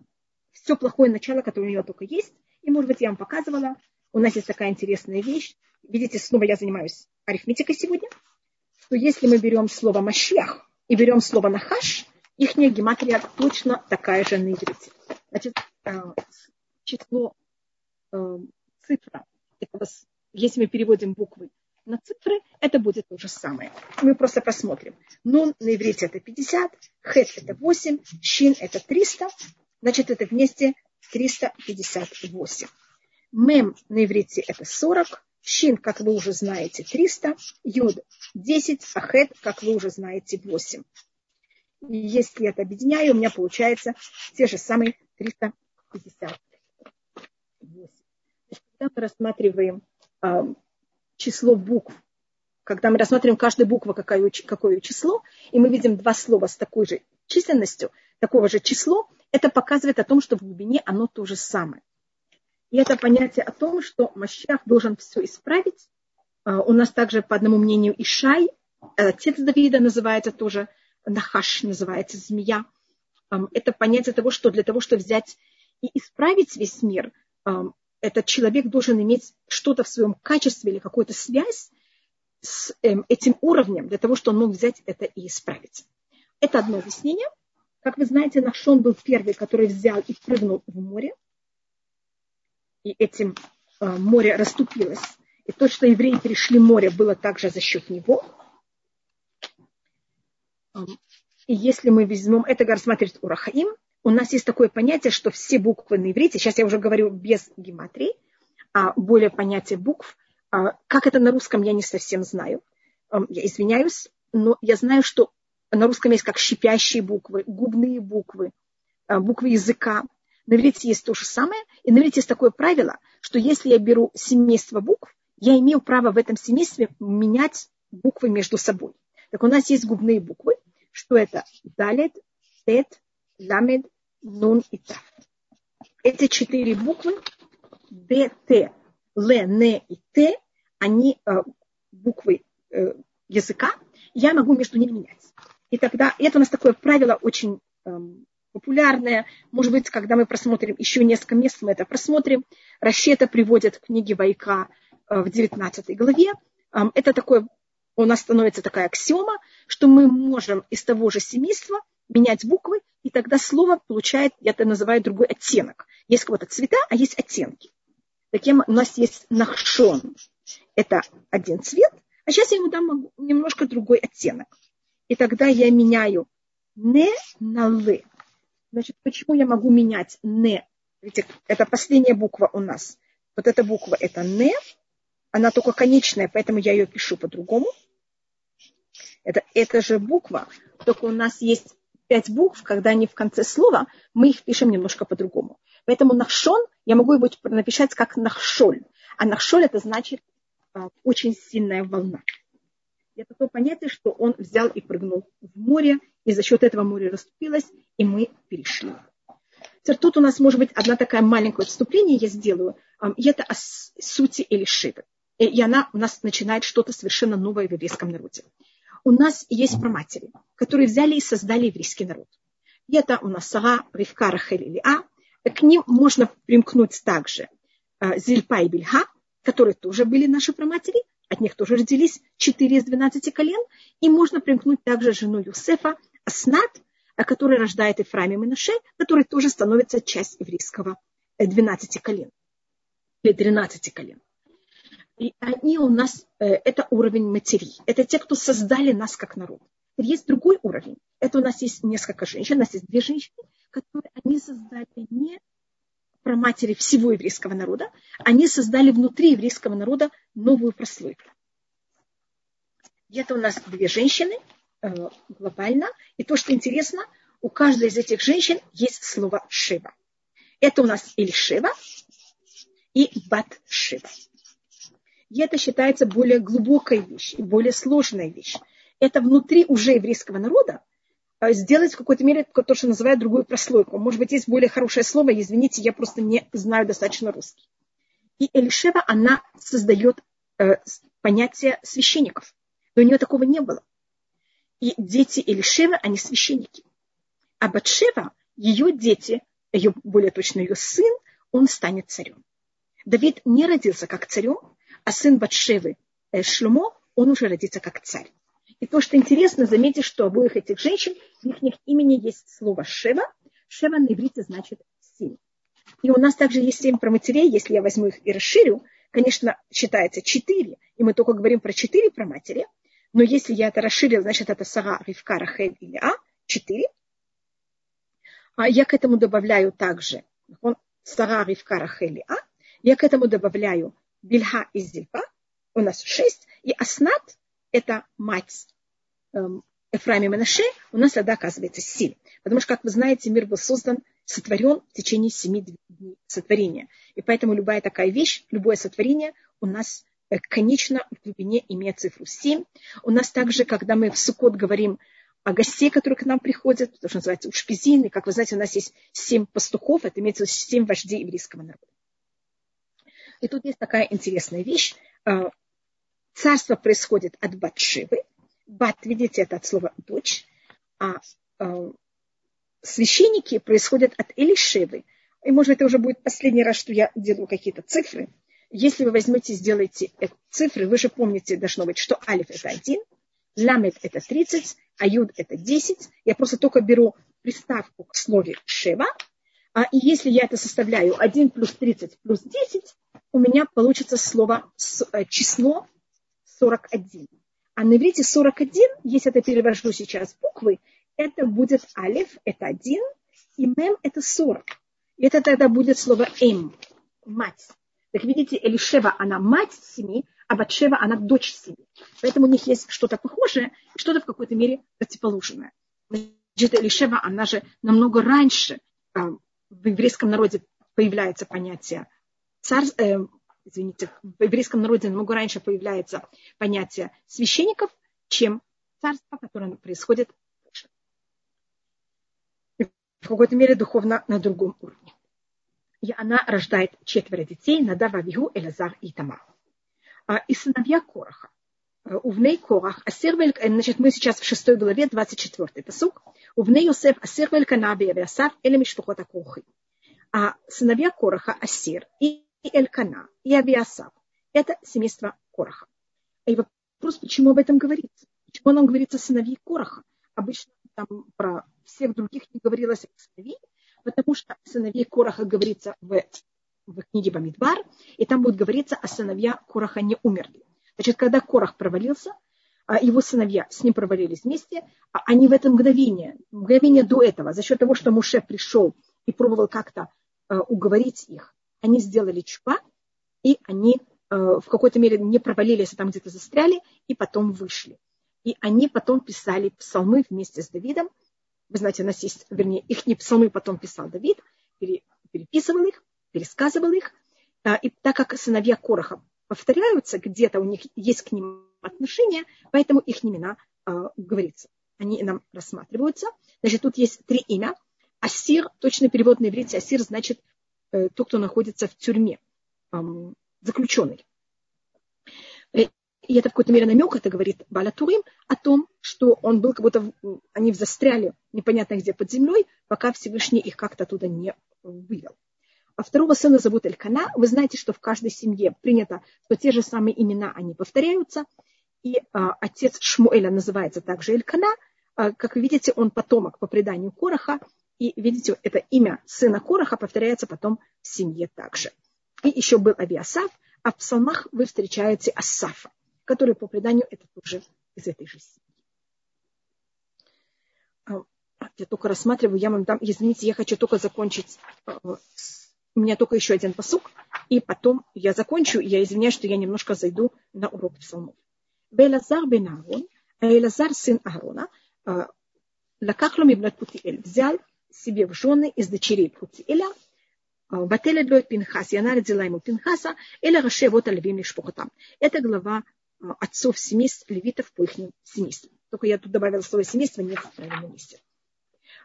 все плохое начало, которое у него только есть. И, может быть, я вам показывала, у нас есть такая интересная вещь. Видите, снова я занимаюсь арифметикой сегодня, что если мы берем слово «машьях» и берем слово «нахаш», их гематрия точно такая же на иврите. Значит, э, число, э, цифра, если мы переводим буквы на цифры, это будет то же самое. Мы просто посмотрим. Нун на иврите это 50, хет это 8, щин это 300, значит это вместе 358. Мем на иврите это 40, Шин, как вы уже знаете, 300, Юд 10, Ахет, как вы уже знаете, 8. И если это объединяю, у меня получается те же самые 358. Когда мы рассматриваем а, число букв, когда мы рассматриваем каждую букву, какое, какое число, и мы видим два слова с такой же численностью, такого же число, это показывает о том, что в глубине оно то же самое. И это понятие о том, что Мащах должен все исправить. А, у нас также, по одному мнению, Ишай, э, отец Давида называется тоже, Нахаш называется змея. Это понятие того, что для того, чтобы взять И исправить весь мир этот человек должен иметь что-то в своем качестве или какую-то связь с эм, этим уровнем, для того, чтобы он мог взять это и исправить. Это одно объяснение. Как вы знаете, Нахшон был первый, который взял и прыгнул в море. И этим э, море расступилось. И то, что евреи перешли море, было также за счет него. И если мы возьмем это рассматривать Урахаим, у нас есть такое понятие, что все буквы на иврите, сейчас я уже говорю без гематрии, а более понятие букв, а, как это на русском, я не совсем знаю. Я извиняюсь, но я знаю, что на русском есть как шипящие буквы, губные буквы, а, буквы языка. На иврите есть то же самое. И на иврите есть такое правило, что если я беру семейство букв, я имею право в этом семействе менять буквы между собой. Так у нас есть губные буквы. Что это? Далет, тет, ламед, нун и тав. Эти четыре буквы Д, Т, Л, Н и Т, они э, буквы э, языка, я могу между ними менять. И тогда это у нас такое правило очень э, популярное. Может быть, когда мы просмотрим еще несколько мест, мы это просмотрим. Расчета приводят в книге Вайка э, в 19 главе. Э, это такое, у нас становится такая аксиома, что мы можем из того же семейства менять буквы, и тогда слово получает, я это называю, другой оттенок. Есть какого-то цвета, а есть оттенки. Таким у нас есть нахшон. Это один цвет, а сейчас я ему дам немножко другой оттенок. И тогда я меняю не на лы. Значит, почему я могу менять не? Видите, это последняя буква у нас. Вот эта буква это не, она только конечная, поэтому я ее пишу по-другому. Это эта же буква, только у нас есть пять букв, когда они в конце слова, мы их пишем немножко по-другому. Поэтому нахшон я могу его написать как нахшоль. А нахшоль это значит а, очень сильная волна. Это то понятие, что он взял и прыгнул в море, и за счет этого море расступилось, и мы перешли. Тут у нас может быть одна такая маленькое отступление я сделаю. И это о сути или шивы. И она у нас начинает что-то совершенно новое в еврейском народе у нас есть проматери, которые взяли и создали еврейский народ. И это у нас Сара, Ривка, Рахель или А. К ним можно примкнуть также э, Зильпа и Бельха, которые тоже были наши проматери, от них тоже родились 4 из 12 колен. И можно примкнуть также жену Юсефа, Аснат, который рождает Ифраим и Менаше, который тоже становится часть еврейского 12 э, колен. Или 13 колен. И они у нас, э, это уровень матерей. Это те, кто создали нас как народ. Есть другой уровень. Это у нас есть несколько женщин, у нас есть две женщины, которые они создали не про матери всего еврейского народа, они создали внутри еврейского народа новую прослойку. Это у нас две женщины э, глобально. И то, что интересно, у каждой из этих женщин есть слово Шева. Это у нас Эльшева и Бат Шева. И это считается более глубокой вещь и более сложная вещь. Это внутри уже еврейского народа сделать в какой-то мере то, что называют другую прослойку. Может быть, есть более хорошее слово, извините, я просто не знаю достаточно русский. И Элишева, она создает э, понятие священников. Но у нее такого не было. И дети Элишева, они священники. А Батшева, ее дети, ее, более точно ее сын, он станет царем. Давид не родился как царем, а сын Батшевы э, Шлюмо, он уже родится как царь. И то, что интересно, заметьте, что обоих этих женщин, в их имени есть слово Шева. Шева на иврите значит семь. И у нас также есть семь проматерей, если я возьму их и расширю, конечно, считается четыре, и мы только говорим про четыре проматери, но если я это расширил, значит, это Сара, Ривка, Рахель или А, четыре. А я к этому добавляю также Сара, Ривка, Рахель и А. Я к этому добавляю Бельха и Зильпа, у нас шесть, и Аснат – это мать эм, Эфраима и Менаше, у нас тогда оказывается семь. Потому что, как вы знаете, мир был создан, сотворен в течение семи дней сотворения. И поэтому любая такая вещь, любое сотворение у нас э, конечно в глубине имеет цифру семь. У нас также, когда мы в Сукот говорим о гостей, которые к нам приходят, то, что называется ушпизин, и, как вы знаете, у нас есть семь пастухов, это имеется в виду семь вождей еврейского народа. И тут есть такая интересная вещь. А, царство происходит от Батшивы. Бат, видите, это от слова дочь. А, а священники происходят от Элишевы. и может это уже будет последний раз, что я делаю какие-то цифры. Если вы возьмете, сделаете цифры, вы же помните, должно быть, что алиф это один, ламет это 30, аюд это 10. Я просто только беру приставку к слове шева, а, и если я это составляю 1 плюс 30 плюс 10, у меня получится слово, э, число 41. А на иврите 41, если это перевожу сейчас буквы, это будет алиф, это 1, и мем это 40. И это тогда будет слово эм, мать. Так видите, Элишева, она мать семьи, а Батшева, она дочь семьи. Поэтому у них есть что-то похожее, что-то в какой-то мере противоположное. Значит, Элишева, она же намного раньше э, в еврейском народе появляется понятие царь, э, извините, в еврейском народе намного раньше появляется понятие священников, чем царство, которое происходит в какой-то мере духовно на другом уровне и она рождает четверо детей, Надав, Авигу, Элазар и Тамар. А, и сыновья Короха. Э, Увней Корах, Асирвель, значит, мы сейчас в шестой главе, 24 посук. Увней Йосеф, Асирвель, Канаби, Авиасав, Эля Мишпухот Акухи. А сыновья Короха, Асир и Элькана, и Авиасав. Это семейство Короха. И вопрос, почему об этом говорится? Почему нам говорится сыновья Короха? Обычно там про всех других не говорилось о сыновей, потому что сыновей Короха говорится в, в книге Бамидбар, и там будет говориться о сыновья Короха не умерли. Значит, когда Корах провалился, а его сыновья с ним провалились вместе, а они в это мгновение, мгновение до этого, за счет того, что Муше пришел и пробовал как-то э, уговорить их, они сделали чупа, и они э, в какой-то мере не провалились, а там где-то застряли, и потом вышли. И они потом писали псалмы вместе с Давидом, вы знаете, у нас есть, вернее, их не псалмы потом писал Давид, переписывал их, пересказывал их. А, и так как сыновья Короха повторяются, где-то у них есть к ним отношения, поэтому их имена э, говорится. Они нам рассматриваются. Значит, тут есть три имя. Асир, точный перевод на иврите, асир значит тот, кто находится в тюрьме, э, заключенный. И это в какой-то мере намек, это говорит Балатурим, о том, что он был как будто, они застряли непонятно где под землей, пока Всевышний их как-то оттуда не вывел. А второго сына зовут Элькана. Вы знаете, что в каждой семье принято, что те же самые имена, они повторяются. И а, отец Шмуэля называется также Элькана. А, как вы видите, он потомок по преданию Короха. И видите, это имя сына Кораха повторяется потом в семье также. И еще был Авиасав, а в псалмах вы встречаете Асафа, который по преданию это тоже из этой же семьи. А, я только рассматриваю, я вам дам, извините, я хочу только закончить, а, у меня только еще один посук, и потом я закончу, я извиняюсь, что я немножко зайду на урок псалмов. Белазар бен Аарон, а Элазар сын Аарона, Лакахлом ибн Путиэль взял себе в жены из дочерей Путиэля, Бателет лоет Пинхас, и она родила ему Пинхаса, или Рашевот Альвим Лишпохотам. Это глава отцов семейств левитов по их семействам. Только я тут добавила слово семейство, нет в правильном месте.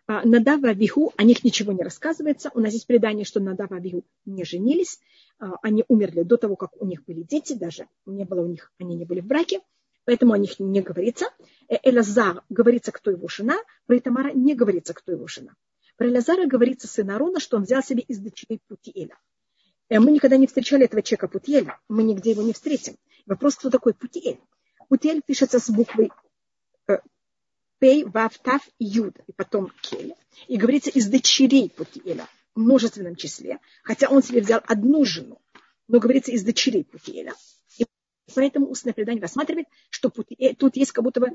Надава Виху, о них ничего не рассказывается. У нас есть предание, что Надава Виху не женились. Они умерли до того, как у них были дети, даже не было у них, они не были в браке. Поэтому о них не говорится. Э, Элазар говорится, кто его жена. Про Итамара не говорится, кто его жена. Про Элазара говорится сын Арона, что он взял себе из дочерей Путиэля. Э, мы никогда не встречали этого человека Путиэля. Мы нигде его не встретим. Вопрос, кто такой Путиэль? Путиэль пишется с буквой э, Пей, Вав, Тав, Юд, и потом Кель. И говорится из дочерей Путиэля в множественном числе, хотя он себе взял одну жену, но говорится из дочерей Путиэля. И поэтому устное предание рассматривает, что Путиэль, тут есть как будто бы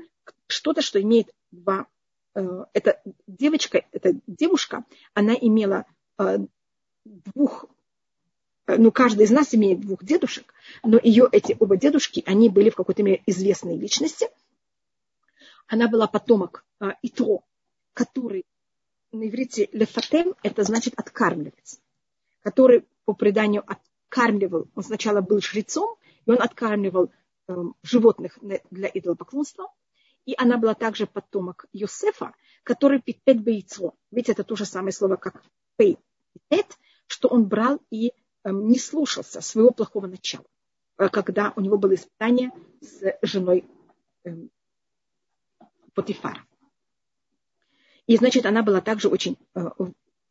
что-то, что имеет два. Э, эта девочка, эта девушка, она имела э, двух Э, ну, каждый из нас имеет двух дедушек, но ее эти оба дедушки, они были в какой-то мере известные личности. Она была потомок Итро, который на иврите лефатем, это значит откармливать, который по преданию откармливал, он сначала был жрецом, и он откармливал э, животных для идолопоклонства, и она была также потомок Йосефа, который питет бейцо. Ведь это то же самое слово, как пей, питет, что он брал и Эм, не слушался своего плохого начала, э, когда у него было испытание с женой эм, Потифара. И, значит, она была также очень э,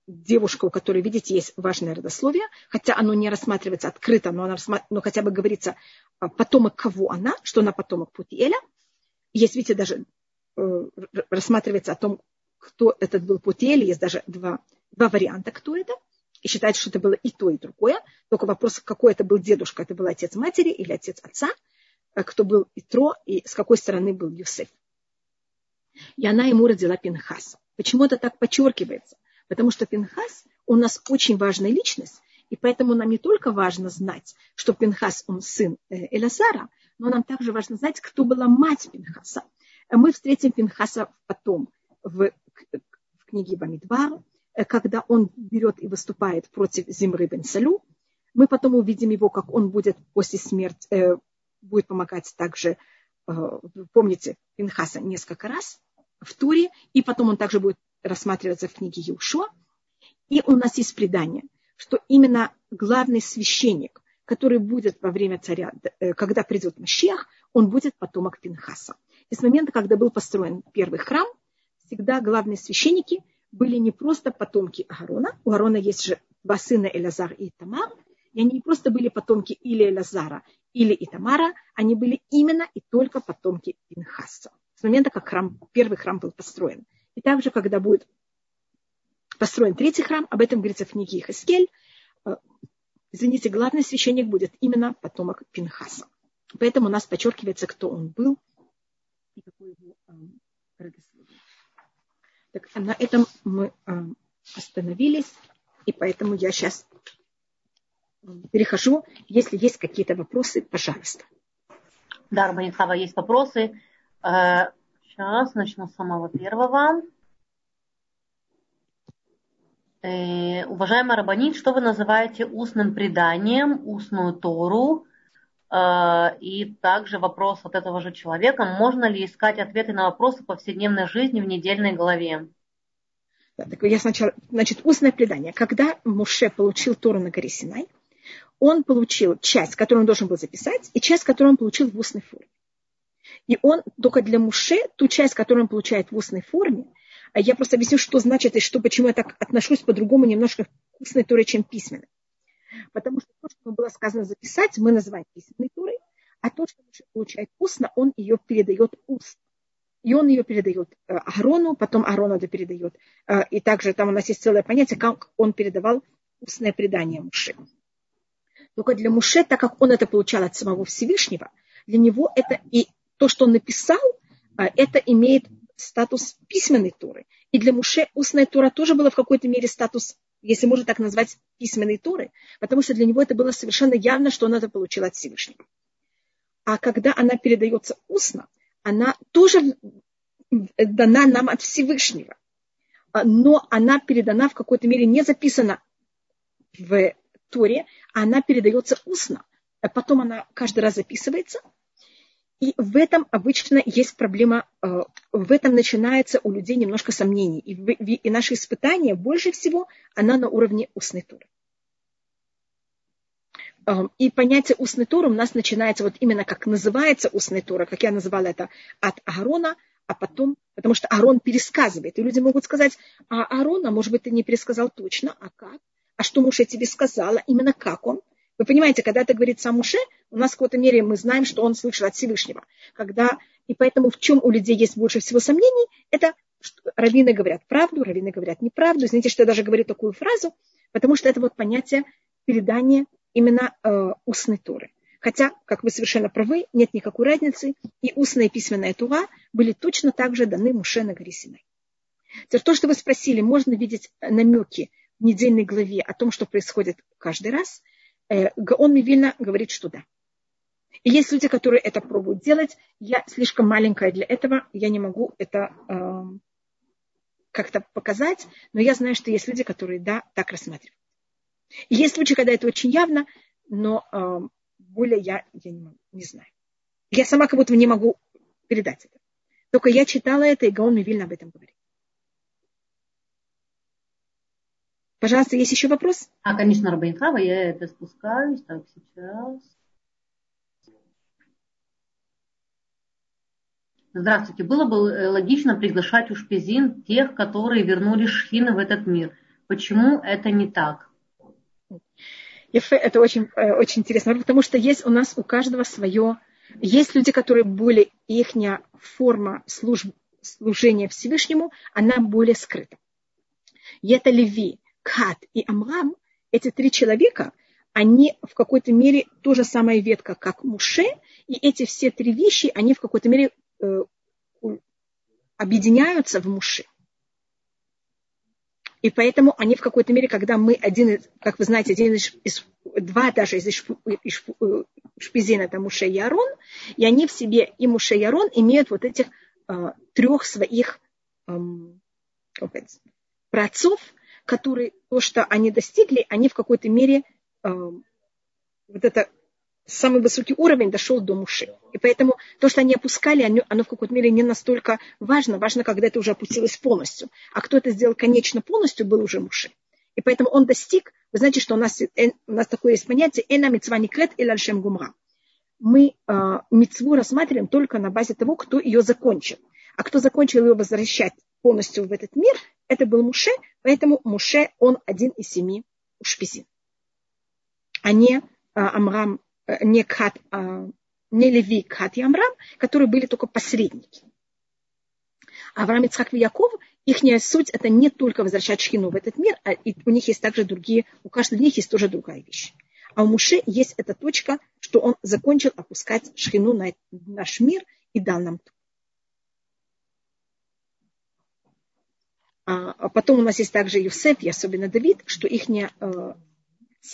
девушка, у которой, видите, есть важное родословие, хотя оно не рассматривается открыто, но, она но хотя бы говорится а, потомок кого она, что она потомок Путиэля. Есть, видите, даже э, рассматривается о том, кто этот был Путиэль, есть даже два, два варианта, кто это. И считается, что это было и то, и другое. Только вопрос, какой это был дедушка, это был отец матери или отец отца, э, кто был Итро, и с какой стороны был Юсеф. И она ему родила Пинхаса. Почему это так подчеркивается? Потому что Пинхас у нас очень важная личность, и поэтому нам не только важно знать, что Пинхас, он сын э, Элазара, но нам также важно знать, кто была мать Пинхаса. Мы встретим Пинхаса потом в, в книге Бамидбар, когда он берет и выступает против Зимры бен Салю. Мы потом увидим его, как он будет после смерти, э, будет помогать также, э, помните, Пинхаса несколько раз в Туре, и потом он также будет рассматриваться в книге Юшо. И у нас есть предание, что именно главный священник, который будет во время царя, э, когда придет Машех, он будет потомок Пинхаса. И с момента, когда был построен первый храм, всегда главные священники были не просто потомки Аарона. У Аарона есть же два сына Элязар и Тамар. И они не просто были потомки или Элязара, или Итамара, они были именно и только потомки Пинхаса. С момента, как храм, первый храм был построен. И также, когда будет построен третий храм, об этом говорится в книге Ихаскель, э, извините, главный священник будет именно потомок Пинхаса. Поэтому у нас подчеркивается, кто он был и какой его э, родословие. Так, а на этом мы э, остановились, и поэтому я сейчас перехожу. Если есть какие-то вопросы, пожалуйста. Да, Рабанитхава, есть вопросы. Сейчас начну с самого первого. Э, уважаемый Рабанит, что вы называете устным преданием, устную Тору? Э, и также вопрос от этого же человека. Можно ли искать ответы на вопросы повседневной жизни в недельной главе? Да, так я сначала, значит, устное предание. Когда Муше получил Тору на горе Синай, он получил часть, которую он должен был записать, и часть, которую он получил в устной форме. И он только для Муше, ту часть, которую он получает в устной форме, я просто объясню, что значит и что, почему я так отношусь по-другому немножко к устной туре, чем письменной. Потому что то, что было сказано записать, мы называем письменной турой, а то, что Муше получает устно, он ее передает устно. И он ее передает э, Аарону, потом Аарон это передает. Э, и также там у нас есть целое понятие, как он передавал устное предание Муше. Только для Муше, так как он это получал от самого Всевышнего, для него это и то, что он написал, а, это имеет статус письменной туры. И для Муше устная тура тоже была в какой-то мере статус, если можно так назвать, письменной туры, потому что для него это было совершенно явно, что он это получил от Всевышнего. А когда она передается устно, она тоже дана нам от Всевышнего. А, но она передана в какой-то мере не записана в Торе, а она передается устно. А потом она каждый раз записывается – и в этом обычно есть проблема, э, в этом начинается у людей немножко сомнений. И, и наше испытание больше всего, она на уровне устной туры. Эм, и понятие устной туры у нас начинается вот именно как называется устная тура, как я называла это от Аарона, а потом, потому что Аарон пересказывает. И люди могут сказать, а Аарона, может быть, ты не пересказал точно, а как? А что Муше тебе сказала, именно как он? Вы понимаете, когда это говорит сам Муше, у нас в какой-то мере мы знаем, что он слышал от Всевышнего. Когда, и поэтому в чем у людей есть больше всего сомнений, это раввины говорят правду, раввины говорят неправду. Извините, что я даже говорю такую фразу, потому что это вот понятие передания именно э, устной Торы. Хотя, как вы совершенно правы, нет никакой разницы, и устная и письменная Тура были точно так же даны Муше на горе то, что вы спросили, можно видеть намеки в недельной главе о том, что происходит каждый раз – Гаон Мивильна говорит, что да. И есть люди, которые это пробуют делать. Я слишком маленькая для этого, я не могу это э, как-то показать, но я знаю, что есть люди, которые, да, так рассматривают. И есть случаи, когда это очень явно, но э, более я, я не, могу, не знаю. Я сама как будто не могу передать это. Только я читала это, и Гаон Мивильна об этом говорит. Пожалуйста, есть еще вопрос? А, конечно, Рабайнхава, я это спускаюсь. Так, сейчас. Здравствуйте. Было бы э, логично приглашать у шпизин тех, которые вернули шхины в этот мир. Почему это не так? Это очень, э, очень интересно, потому что есть у нас у каждого свое. Есть люди, которые более, их форма служб, служения Всевышнему, она более скрыта. И это Леви, Кат и Амрам, эти три человека, они в какой-то мере то же самая ветка, как Муше, и эти все три вещи, они в какой-то мере э, объединяются в Муше. И поэтому они в какой-то мере, когда мы один, как вы знаете, один из, из два даже из, из, из шпизин, это Муше и Арон, и они в себе, и Муше и Арон имеют вот этих э, трех своих э, как праотцов, которые то, что они достигли, они в какой-то мере э, вот это самый высокий уровень дошел до Муши. И поэтому то, что они опускали, оно, оно в какой-то мере не настолько важно. Важно, когда это уже опустилось полностью. А кто это сделал конечно полностью, был уже Муши. И поэтому он достиг, вы знаете, что у нас, э, у нас такое есть понятие «эна митцва никрет или альшем гумра». Мы э, митцву рассматриваем только на базе того, кто ее закончил. А кто закончил ее возвращать полностью в этот мир, это был Муше, поэтому Муше, он один из семи ушпизин. А не э, Амрам Э, не, Кат, а, не Леви, Кат и Амрам, которые были только посредники. Авраам, Ицхак и Яков, их суть это не только возвращать шхину в этот мир, а и у них есть также другие, у каждого из них есть тоже другая вещь. А у Муше есть эта точка, что он закончил опускать шхину на наш мир и дал нам а потом у нас есть также Юсеф и особенно Давид, что их не, э,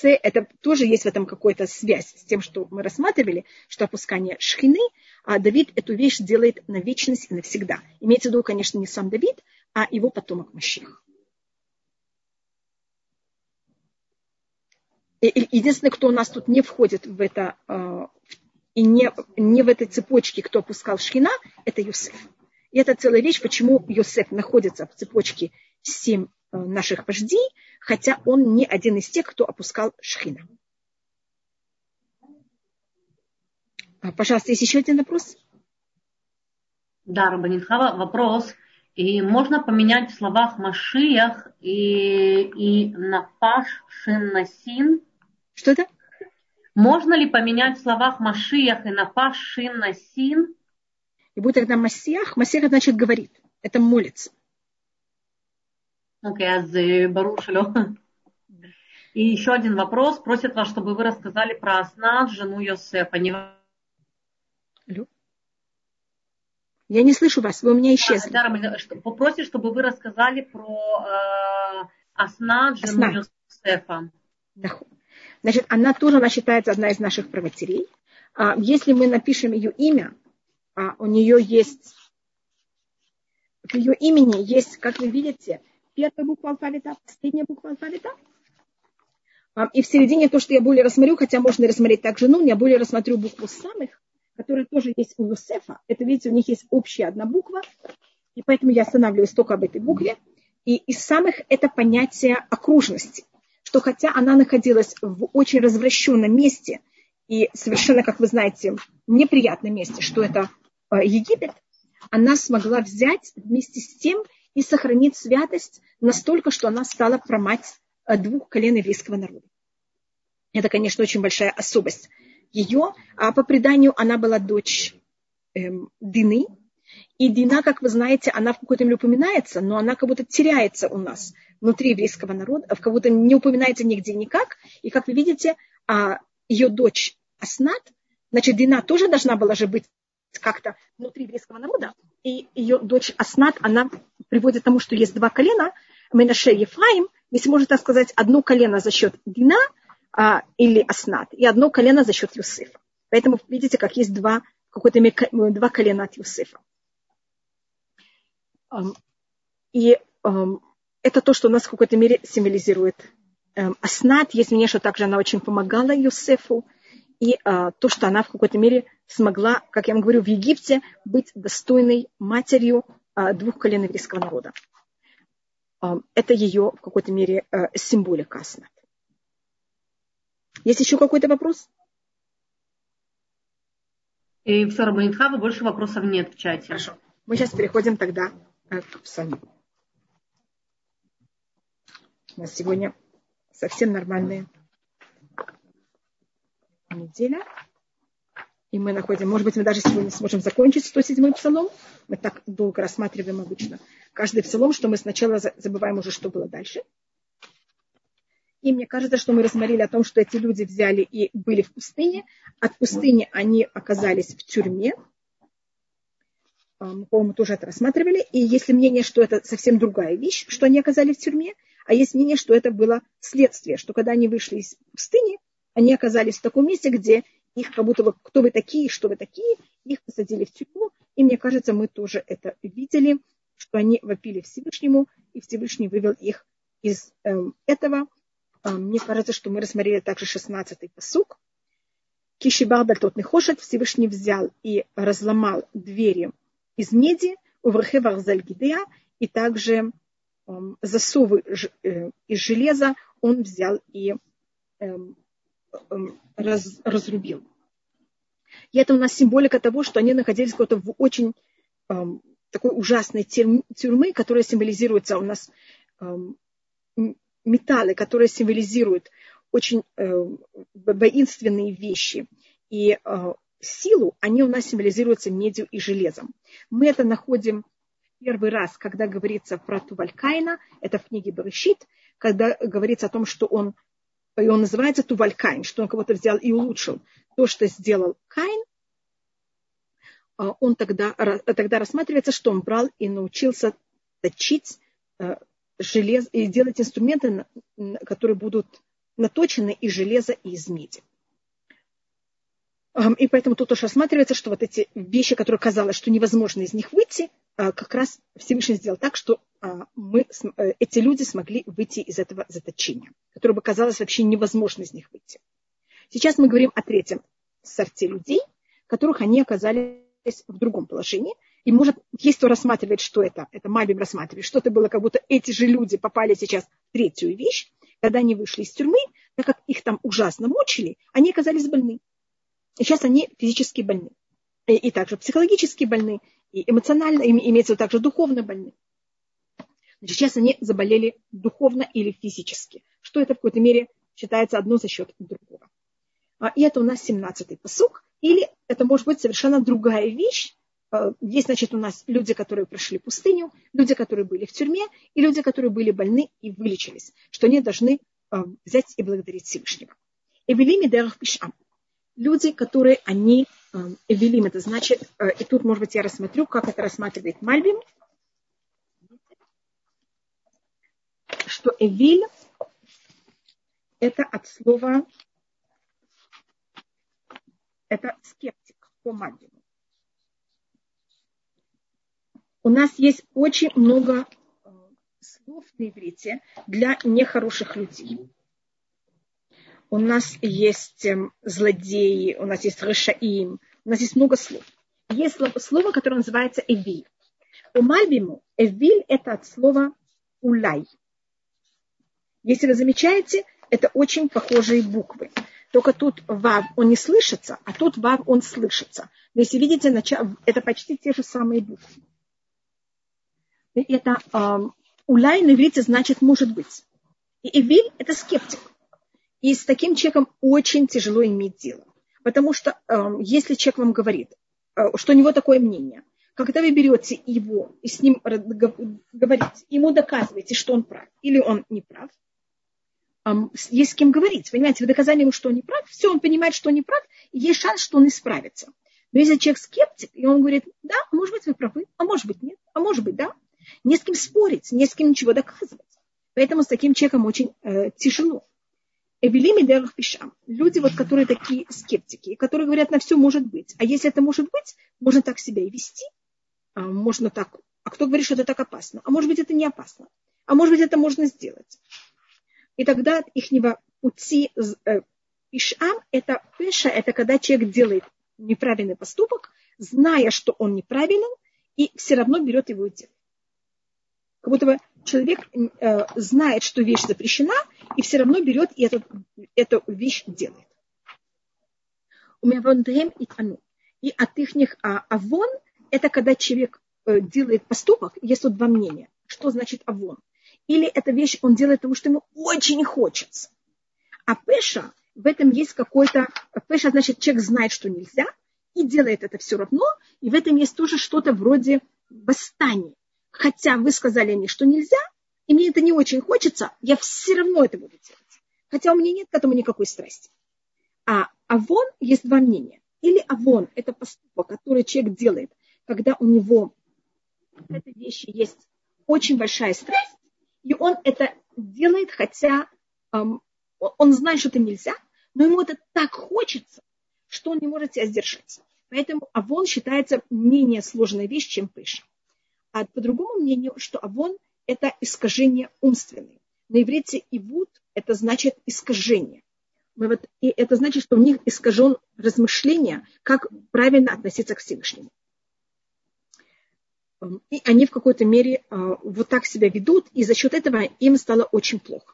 это тоже есть в этом какая-то связь с тем, что мы рассматривали, что опускание шхины, а Давид эту вещь делает на вечность и навсегда. Имеется в виду, конечно, не сам Давид, а его потомок Маших. Единственный, кто у нас тут не входит в это, а, и не, не в этой цепочке, кто опускал шхина, это Юсеф. И это целая вещь, почему Юсеф находится в цепочке семь Э, наших вождей, хотя он не один из тех, кто опускал шхина. Пожалуйста, есть еще один вопрос? Да, Рабанитхава, вопрос. И можно поменять в словах Машиях и, и Нафаш Шиннасин? Что это? Можно ли поменять в словах Машиях и Нафаш Шиннасин? И будет тогда массиях. Массиях значит говорит. Это молится. Окей, okay, Барушелю. И еще один вопрос. Просят вас, чтобы вы рассказали про Аснат, жену Йосефа. Не... Алло. Я не слышу вас, вы у меня исчезли. Да, да, просит, чтобы вы рассказали про э, Аснат, жену Аснат. Йосефа. Да. Значит, она тоже, она считается одна из наших правотерей. А если мы напишем ее имя, а у нее есть, в ее имени есть, как вы видите, первая буква алфавита, последняя буква алфавита. И в середине то, что я более рассмотрю, хотя можно рассмотреть также, ну, я более рассмотрю букву самых, которые тоже есть у Юсефа. Это, видите, у них есть общая одна буква, и поэтому я останавливаюсь только об этой букве. И из самых это понятие окружности, что хотя она находилась в очень развращенном месте и совершенно, как вы знаете, неприятном месте, что это Египет, она смогла взять вместе с тем и сохранить святость настолько, что она стала промать э, двух колен еврейского народа. Это, конечно, очень большая особость ее. А по преданию она была дочь эм, Дины. И Дина, как вы знаете, она в какой-то мере упоминается, но она как будто теряется у нас внутри еврейского народа, в будто не упоминается нигде никак. И, как вы видите, а ее дочь Аснат, значит, Дина тоже должна была же быть как-то внутри еврейского народа, и ее дочь Аснат, она приводит к тому, что есть два колена, Менаше и Ефраим, если можно так сказать, одно колено за счет Дина а, или Аснат, и одно колено за счет Юсифа. Поэтому видите, как есть два, какое-то два колена от Юсифа. И это то, что у нас в какой-то мере символизирует Аснат. Есть мнение, что также она очень помогала Юсефу и а, то, что она в какой-то мере смогла, как я вам говорю, в Египте быть достойной матерью а, двух колен еврейского народа. А, это ее в какой-то мере а, символика Аснат. Есть еще какой-то вопрос? И все, Рабанитхава, больше вопросов нет в чате. Хорошо. Мы сейчас переходим тогда э, к псалму. У нас сегодня совсем нормальная неделя. И мы находим, может быть, мы даже сегодня сможем закончить 107-й псалом. Мы так долго рассматриваем обычно каждый псалом, что мы сначала забываем уже, что было дальше. И мне кажется, что мы рассмотрели о том, что эти люди взяли и были в пустыне. От пустыни они оказались в тюрьме. Мы, по-моему, тоже это рассматривали. И есть мнение, что это совсем другая вещь, что они оказались в тюрьме. А есть мнение, что это было следствие, что когда они вышли из пустыни, они оказались в таком месте, где их как будто бы, кто вы такие, что вы такие, их посадили в тюрьму. И мне кажется, мы тоже это видели, что они вопили Всевышнему, и Всевышний вывел их из э, этого. Э, мне кажется, что мы рассмотрели также 16-й посук. Кишибардаль тот не хочет, Всевышний взял и разломал двери из меди, у врахе Гидея, и также э, засовы э, из железа он взял и э, раз, разрубил. И это у нас символика того, что они находились в очень эм, такой ужасной тюрьмы, которая символизируется у нас эм, металлы, которые символизируют очень э, воинственные вещи. И э, силу, они у нас символизируются медью и железом. Мы это находим первый раз, когда говорится про Тувалькайна, это в книге Барышит, когда говорится о том, что он и он называется Туваль Кайн, что он кого-то взял и улучшил то, что сделал Кайн, а, он тогда, тогда рассматривается, что он брал и научился точить а, железо и делать инструменты, которые будут наточены из железа и из меди. И поэтому тут тоже рассматривается, что вот эти вещи, которые казалось, что невозможно из них выйти, как раз Всевышний сделал так, что мы, э, эти люди смогли выйти из этого заточения, которое бы казалось вообще невозможно из них выйти. Сейчас мы говорим о третьем сорте людей, которых они оказались в другом положении. И может, есть кто рассматривает, что это, это Мальбим рассматривает, что это было, как будто эти же люди попали сейчас в третью вещь, когда они вышли из тюрьмы, так как их там ужасно мучили, они оказались больны. И сейчас они физически больны. И, и также психологически больны, и эмоционально, имеется также духовно больны. Значит, сейчас они заболели духовно или физически, что это в какой-то мере считается одно за счет другого. А, и это у нас 17-й посук. Или это может быть совершенно другая вещь. А, есть, значит, у нас люди, которые прошли пустыню, люди, которые были в тюрьме, и люди, которые были больны и вылечились, что они должны а, взять и благодарить Всевышнего. Эвелими. Люди, которые они эвелим, это значит, и тут, может быть, я рассмотрю, как это рассматривает Мальбим, что эвиль это от слова это скептик по Мальбиму. У нас есть очень много э, слов на иврите для нехороших людей. У нас есть эм, злодеи, у нас есть решаим, у нас есть много слов. Есть слово, которое называется эвиль. У Мальбиму эвиль это от слова улай. Если вы замечаете, это очень похожие буквы. Только тут вав он не слышится, а тут вав он слышится. Но если видите, это почти те же самые буквы. Это э, улай на иврите значит может быть. И эвиль это скептик. И с таким человеком очень тяжело иметь дело. Потому что э, если человек вам говорит, э, что у него такое мнение, когда вы берете его и с ним говорите, ему доказываете, что он прав или он не прав, есть с кем говорить. Понимаете, вы доказали ему, что он не прав, все, он понимает, что он не прав, и есть шанс, что он исправится. Но если человек скептик, и он говорит, да, может быть, вы правы, а может быть, нет, а может быть, да, не с кем спорить, не с кем ничего доказывать. Поэтому с таким человеком очень э, тяжело. Эвелими дерах пишам. Люди, вот, которые такие скептики, которые говорят, на все может быть. А если это может быть, можно так себя и вести. А, можно так. А кто говорит, что это так опасно? А может быть, это не опасно. А может быть, это можно сделать. И тогда от их пути э, Ишам – это пеша, это когда человек делает неправильный поступок, зная, что он неправилен, и все равно берет его и делает. Как будто бы человек э, знает, что вещь запрещена, и все равно берет и этот, эту вещь делает. У меня вон и тану. И от их а, авон – это когда человек э, делает поступок, есть тут два мнения. Что значит авон? или эта вещь он делает потому, что ему очень хочется. А пеша, в этом есть какой-то... Пеша значит, человек знает, что нельзя, и делает это все равно, и в этом есть тоже что-то вроде восстания. Хотя вы сказали мне, что нельзя, и мне это не очень хочется, я все равно это буду делать. Хотя у меня нет к этому никакой страсти. А авон есть два мнения. Или авон – это поступок, который человек делает, когда у него в этой вещи есть очень большая страсть, и он это делает, хотя эм, он знает, что это нельзя, но ему это так хочется, что он не может себя сдержать. Поэтому авон считается менее сложной вещь, чем пыша. А по другому мнению, что авон – это искажение умственное. На иврите ивут – это значит искажение. Мы вот, и это значит, что у них искажен размышление, как правильно относиться к Всевышнему. И они в какой-то мере а, вот так себя ведут, и за счет этого им стало очень плохо.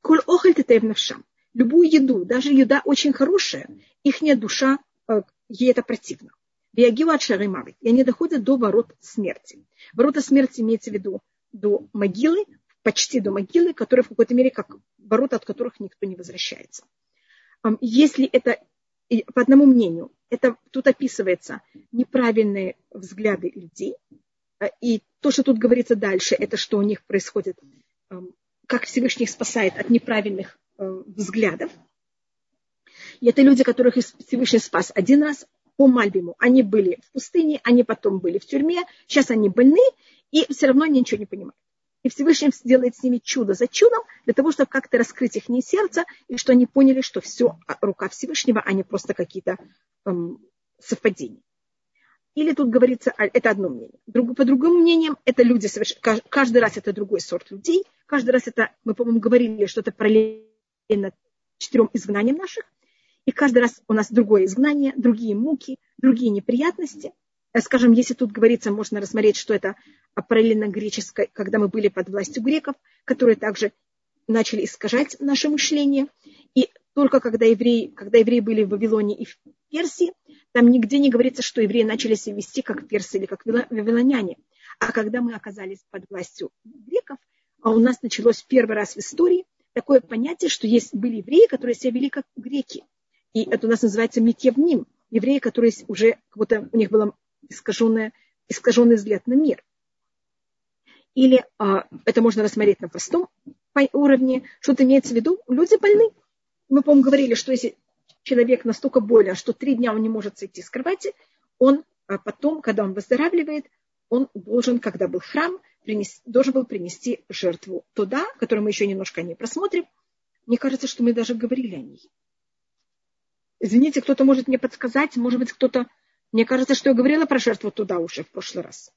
Коль охаль навшам. Любую еду, даже еда очень хорошая, их душа, а, ей это противно. Биагила от шары И они доходят до ворот смерти. Ворота смерти имеется в виду до могилы, почти до могилы, которые в какой-то мере как ворота, от которых никто не возвращается. Если это, по одному мнению, это тут описывается неправильные взгляды людей, а, и то, что тут говорится дальше, это что у них происходит, как Всевышний спасает от неправильных э, взглядов. И это люди, которых Всевышний спас один раз, по Мальбиму. Они были в пустыне, они потом были в тюрьме, сейчас они больны, и все равно они ничего не понимают. И Всевышний делает с ними чудо за чудом, для того, чтобы как-то раскрыть их не сердце, и что они поняли, что все рука Всевышнего, а не просто какие-то эм, совпадения. Или тут говорится, а, это одно мнение. Друг, по другим мнениям, это люди, каждый раз это другой сорт людей, каждый раз это, мы, по-моему, говорили, что это параллельно четырем изгнаниям наших, и каждый раз у нас другое изгнание, другие муки, другие неприятности. Э, скажем, если тут говорится, можно рассмотреть, что это параллельно греческое, когда мы были под властью греков, которые также начали искажать наше мышление. И только когда евреи, когда евреи были в Вавилоне и в Персии, там нигде не говорится, что евреи начали себя вести как персы или как вавилоняне. А когда мы оказались под властью греков, а у нас началось первый раз в истории такое понятие, что есть были евреи, которые себя вели как греки. И это у нас называется метевним. Евреи, которые уже, как будто у них был искаженный, искаженный взгляд на мир. Или а, это можно рассмотреть на простом уровне. Что-то имеется в виду, люди больны. Мы, по-моему, говорили, что если человек настолько болен, что три дня он не может сойти с кровати, он а потом, когда он выздоравливает, он должен, когда был храм, принести, должен был принести жертву туда, которую мы еще немножко не просмотрим. Мне кажется, что мы даже говорили о ней. Извините, кто-то может мне подсказать, может быть, кто-то... Мне кажется, что я говорила про жертву туда уже в прошлый раз.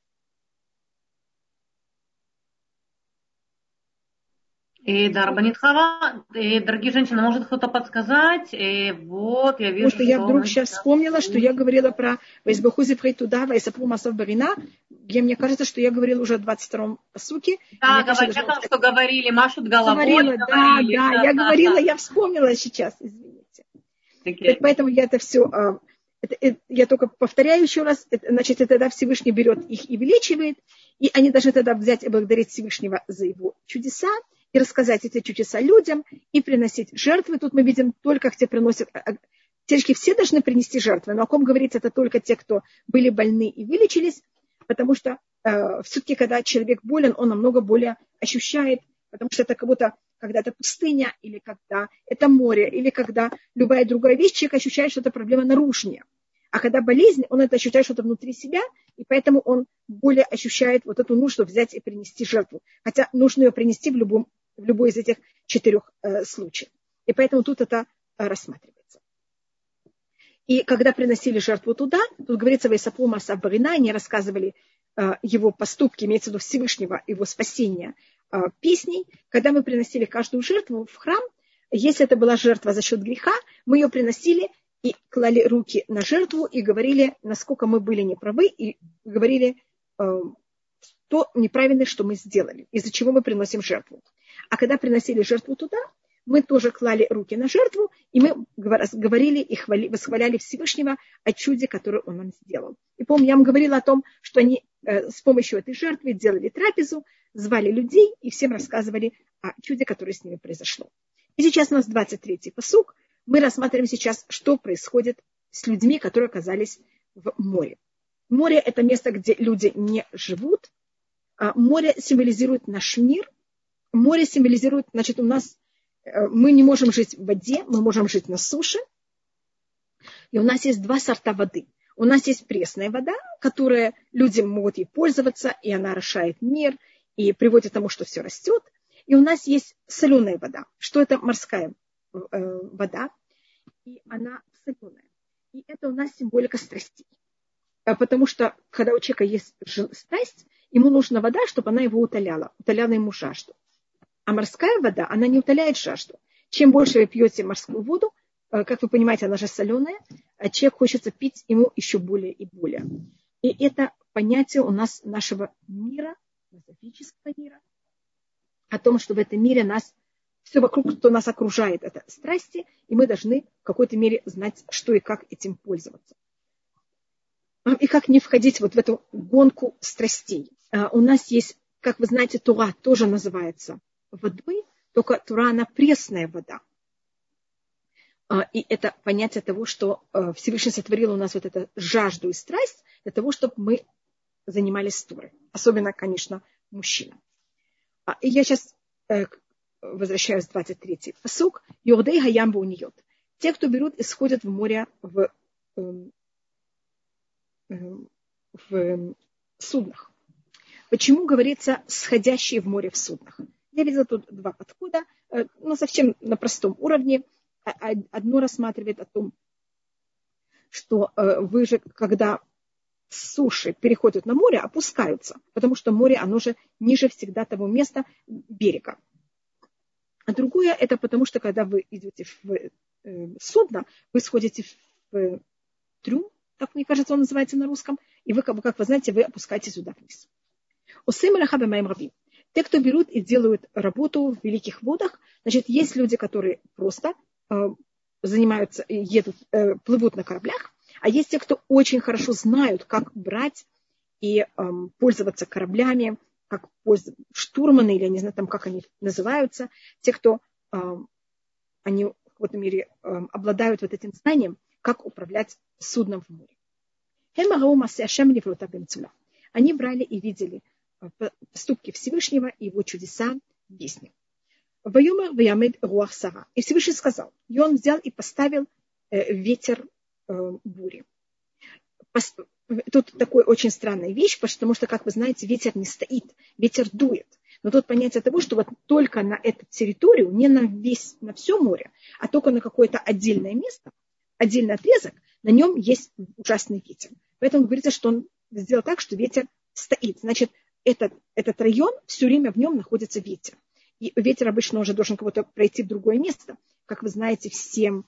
И да, Рабанитхава, и, дорогие женщины, может кто-то подсказать? И вот, я вижу, Потому что, что я вдруг сейчас вспомнила, что я говорила про Вайсбахузи туда, Вайсапу Масов Барина, где мне кажется, что я говорила уже о 22-м суке. Да, говорят, кажется, что говорили, машут головой. Говорила, говорили, да, да, да, я да, говорила, да. я вспомнила сейчас, извините. Okay. Поэтому я это все, а, это, это, я только повторяю еще раз, это, значит, это тогда Всевышний берет их и увеличивает, и они должны тогда взять и благодарить Всевышнего за его чудеса, и рассказать эти чудеса людям, и приносить жертвы. Тут мы видим только те приносят, а, а, Тельки все должны принести жертвы, но о ком говорится, это только те, кто были больны и вылечились, потому что э, все-таки, когда человек болен, он намного более ощущает, потому что это как будто когда это пустыня, или когда это море, или когда любая другая вещь, человек ощущает, что это проблема нарушения. А когда болезнь, он это ощущает что-то внутри себя, и поэтому он более ощущает вот эту нужду взять и принести жертву. Хотя нужно ее принести в, любом, в любой из этих четырех э, случаев. И поэтому тут это э, рассматривается. И когда приносили жертву туда, тут говорится, Вайсапума Сабарина, они рассказывали э, его поступки, имеется в виду Всевышнего, его спасения, песней, когда мы приносили каждую жертву в храм, если это была жертва за счет греха, мы ее приносили и клали руки на жертву и говорили, насколько мы были неправы, и говорили э, то неправильное, что мы сделали, из-за чего мы приносим жертву. А когда приносили жертву туда, мы тоже клали руки на жертву, и мы говорили и хвали, восхваляли Всевышнего о чуде, которое он нам сделал. И помню, я вам говорила о том, что они э, с помощью этой жертвы делали трапезу, звали людей и всем рассказывали о чуде, которое с ними произошло. И сейчас у нас 23-й посуг. Мы рассматриваем сейчас, что происходит с людьми, которые оказались в море. Море – это место, где люди не живут. А море символизирует наш мир. Море символизирует, значит, у нас э, мы не можем жить в воде, мы можем жить на суше. И у нас есть два сорта воды. У нас есть пресная вода, которая люди могут ей пользоваться, и она орошает мир, и приводит к тому, что все растет. И у нас есть соленая вода. Что это морская э, вода? И она соленая. И это у нас символика страстей. А потому что, когда у человека есть страсть, ему нужна вода, чтобы она его утоляла, утоляла ему жажду. А морская вода, она не утоляет жажду. Чем больше вы пьете морскую воду, э, как вы понимаете, она же соленая, а человек хочется пить ему еще более и более. И это понятие у нас нашего мира, философического мира, о том, что в этом мире нас все вокруг, что нас окружает, это страсти, и мы должны в какой-то мере знать, что и как этим пользоваться. И как не входить вот в эту гонку страстей. А, у нас есть, как вы знаете, Тура тоже называется водой, только Тура, она пресная вода. А, и это понятие того, что Всевышний сотворил у нас вот эту жажду и страсть для того, чтобы мы занимались Турой. Особенно, конечно, мужчина. И я сейчас э, возвращаюсь в 23-й посук. Йордей хаямбу униот. Те, кто берут и сходят в море в, эм, эм, в суднах. Почему говорится сходящие в море в суднах? Я видела тут два подхода, э, но совсем на простом уровне. А, а, одно рассматривает о том, что э, вы же, когда с суши переходят на море, опускаются, потому что море, оно же ниже всегда того места берега. А другое это потому, что когда вы идете в э, судно, вы сходите в трюм, так мне кажется, он называется на русском, и вы, как вы знаете, вы опускаетесь сюда вниз. Те, кто берут и делают работу в великих водах, значит, есть люди, которые просто э, занимаются, едут, э, плывут на кораблях, а есть те, кто очень хорошо знают, как брать и эм, пользоваться кораблями, как штурманы, или я не знаю, там, как они называются, те, кто эм, они в каком-то мере эм, обладают вот этим знанием, как управлять судном в море. Они брали и видели э, поступки Всевышнего и его чудеса в песне. И Всевышний сказал, и он взял и поставил э, ветер бури. Тут такая очень странная вещь, потому что, как вы знаете, ветер не стоит, ветер дует. Но тут понятие того, что вот только на эту территорию, не на весь, на все море, а только на какое-то отдельное место, отдельный отрезок, на нем есть ужасный ветер. Поэтому говорится, что он сделал так, что ветер стоит. Значит, этот, этот район, все время в нем находится ветер. И ветер обычно уже должен кого-то пройти в другое место. Как вы знаете, все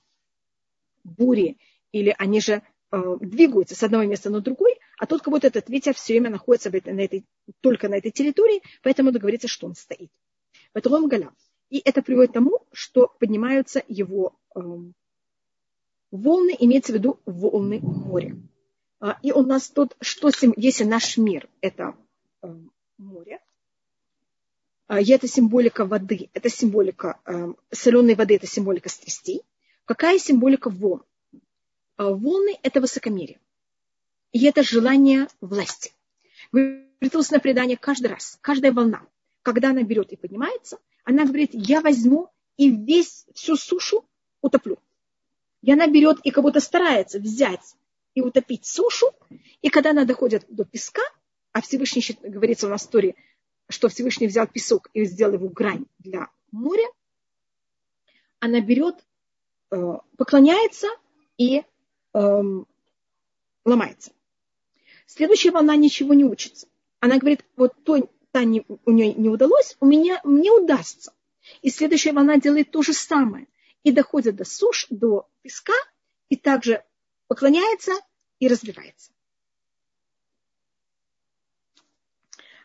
бури или они же э, двигаются с одного места на другой, а тут как будто этот ветер все время находится на этой, только на этой территории, поэтому говорится, что он стоит. Поэтому галя. И это приводит к тому, что поднимаются его э, волны, имеется в виду волны моря. А, и у нас тут, что если наш мир это э, море, а, и это символика воды, это символика э, соленой воды, это символика страстей. Какая символика волн? А волны – это высокомерие. И это желание власти. Говорит устное предание каждый раз, каждая волна, когда она берет и поднимается, она говорит, я возьму и весь, всю сушу утоплю. И она берет и как будто старается взять и утопить сушу, и когда она доходит до песка, а Всевышний, говорится в истории, что Всевышний взял песок и сделал его грань для моря, она берет, э, поклоняется и эм, ломается. Следующая волна ничего не учится. Она говорит, вот то, та не, у нее не удалось, у меня мне удастся. И следующая волна делает то же самое. И доходит до суш, до песка, и также поклоняется и разбивается.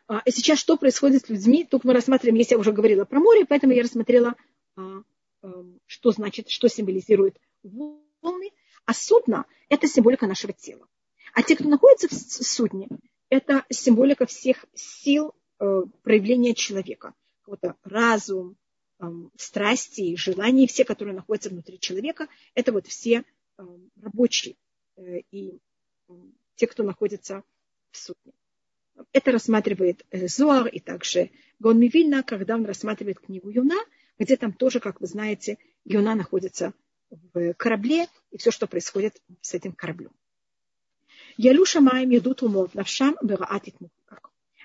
А, и сейчас что происходит с людьми? Только мы рассматриваем, если я уже говорила про море, поэтому я рассмотрела, а, эм, что значит, что символизирует волны. А судно – это символика нашего тела. А те, кто находится в судне, это символика всех сил э, проявления человека. Какой-то разум, страсти, желания, все, которые находятся внутри человека, это вот все рабочие и те, кто находится в судне. Это рассматривает Зоар и также Гон Мивильна, когда он рассматривает книгу Юна, где там тоже, как вы знаете, Юна находится в корабле и все, что происходит с этим кораблем. Ялюша маем идут умот навшам бераатит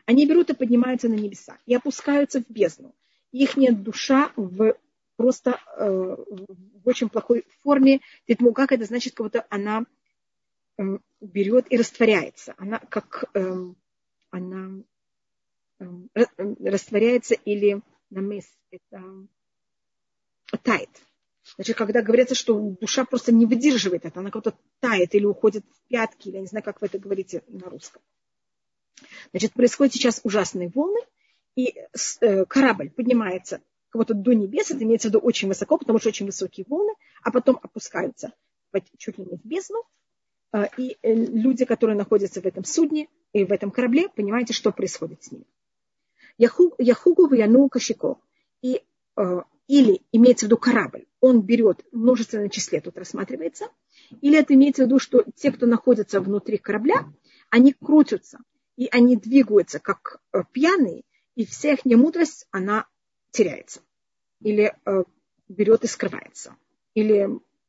Они берут и поднимаются на небеса и опускаются в бездну. Их нет душа в просто э, в очень плохой форме. Титмугак это значит, как будто она э, берет и растворяется. Она как э, она э, растворяется или намес, это тает. Значит, когда говорится, что душа просто не выдерживает это, она как-то тает или уходит в пятки, или я не знаю, как вы это говорите на русском. Значит, происходят сейчас ужасные волны, и э, корабль поднимается как будто до небес, это имеется в виду очень высоко, потому что очень высокие волны, а потом опускаются чуть ли не в бездну. Э, и э, люди, которые находятся в этом судне и в этом корабле, понимаете, что происходит с ними. Яхугу в Яну Кашико. И или имеется в виду корабль, он берет в множественном числе, тут рассматривается, или это имеется в виду, что те, кто находится внутри корабля, они крутятся, и они двигаются как э, пьяные, и вся их мудрость, она теряется. Или э, берет и скрывается. Или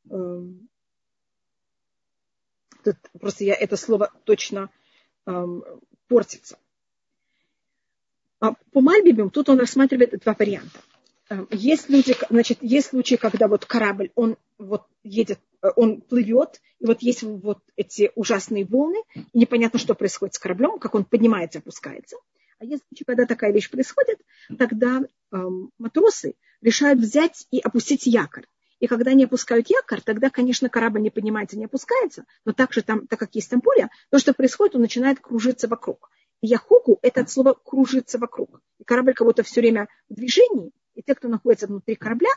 э, тут просто я это слово точно э, портится. А по Мальбибим тут он рассматривает два варианта. Эм, есть люди, значит, есть случаи, когда вот корабль, он вот едет, э, он плывет, и вот есть вот эти ужасные волны, и непонятно, что происходит с кораблем, как он поднимается, опускается. А есть случаи, когда такая вещь происходит, тогда эм, матросы решают взять и опустить якорь. И когда они опускают якорь, тогда, конечно, корабль не поднимается, не опускается, но также там, так как есть там буря, то, что происходит, он начинает кружиться вокруг. И яхуку – это от слова «кружиться вокруг». И корабль как будто все время в движении, и те, кто находится внутри корабля,